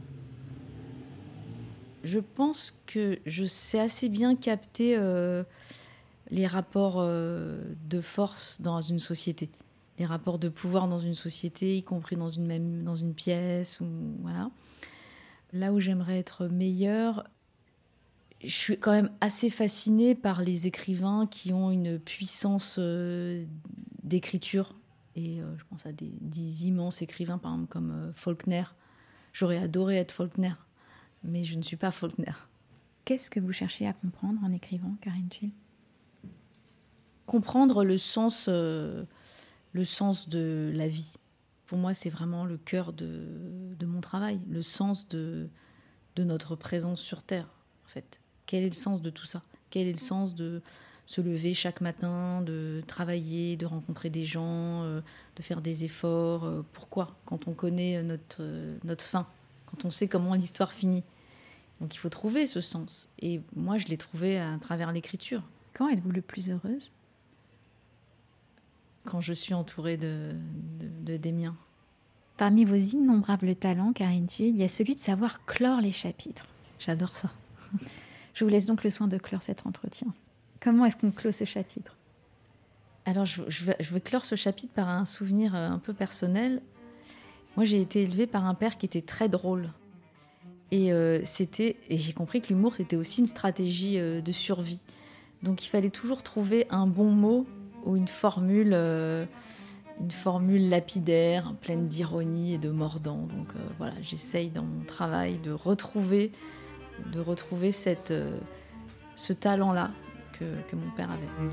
Je pense que je sais assez bien capter euh, les rapports euh, de force dans une société. Les rapports de pouvoir dans une société, y compris dans une même dans une pièce ou voilà. Là où j'aimerais être meilleure, je suis quand même assez fascinée par les écrivains qui ont une puissance euh, d'écriture. Et euh, je pense à des, immenses écrivains, par exemple, comme euh, Faulkner. J'aurais adoré être Faulkner. mais je ne suis pas Faulkner. Qu'est-ce que vous cherchez à comprendre en écrivant, Karine Tuile Comprendre le sens, euh, le sens de la vie. Pour moi, c'est vraiment le cœur de, de, mon travail, le sens de, de notre présence sur Terre, en fait. Quel est le sens de tout ça? Quel est le sens de se lever chaque matin, de travailler, de rencontrer des gens, euh, de faire des efforts. Euh, pourquoi? Quand on connaît notre, euh, notre fin, quand on sait comment l'histoire finit. Donc il faut trouver ce sens. Et moi, je l'ai trouvé à travers l'écriture. Quand êtes-vous le plus heureuse? Quand je suis entourée de, de, des miens. Parmi vos innombrables talents, Karine Tuile, il y a celui de savoir clore les chapitres. J'adore ça. je vous laisse donc le soin de clore cet entretien. Comment est-ce qu'on clôt ce chapitre? Alors, je, vais, clore ce chapitre par un souvenir euh, un peu personnel. Moi, j'ai été élevée par un père qui était très drôle. Et, euh, c'était, et j'ai compris que l'humour, c'était aussi une stratégie euh, de survie. Donc, il fallait toujours trouver un bon mot ou une formule, une formule lapidaire, pleine d'ironie et de mordant. Donc, voilà, j'essaye dans mon travail de retrouver, de retrouver cette, ce talent-là que, mon père avait.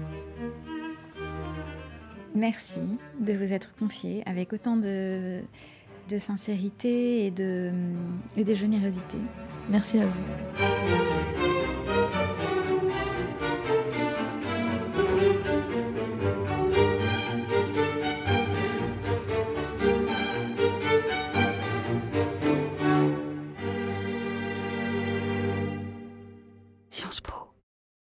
Merci de vous être confié avec autant de, de sincérité et de, et de générosité. Merci à vous.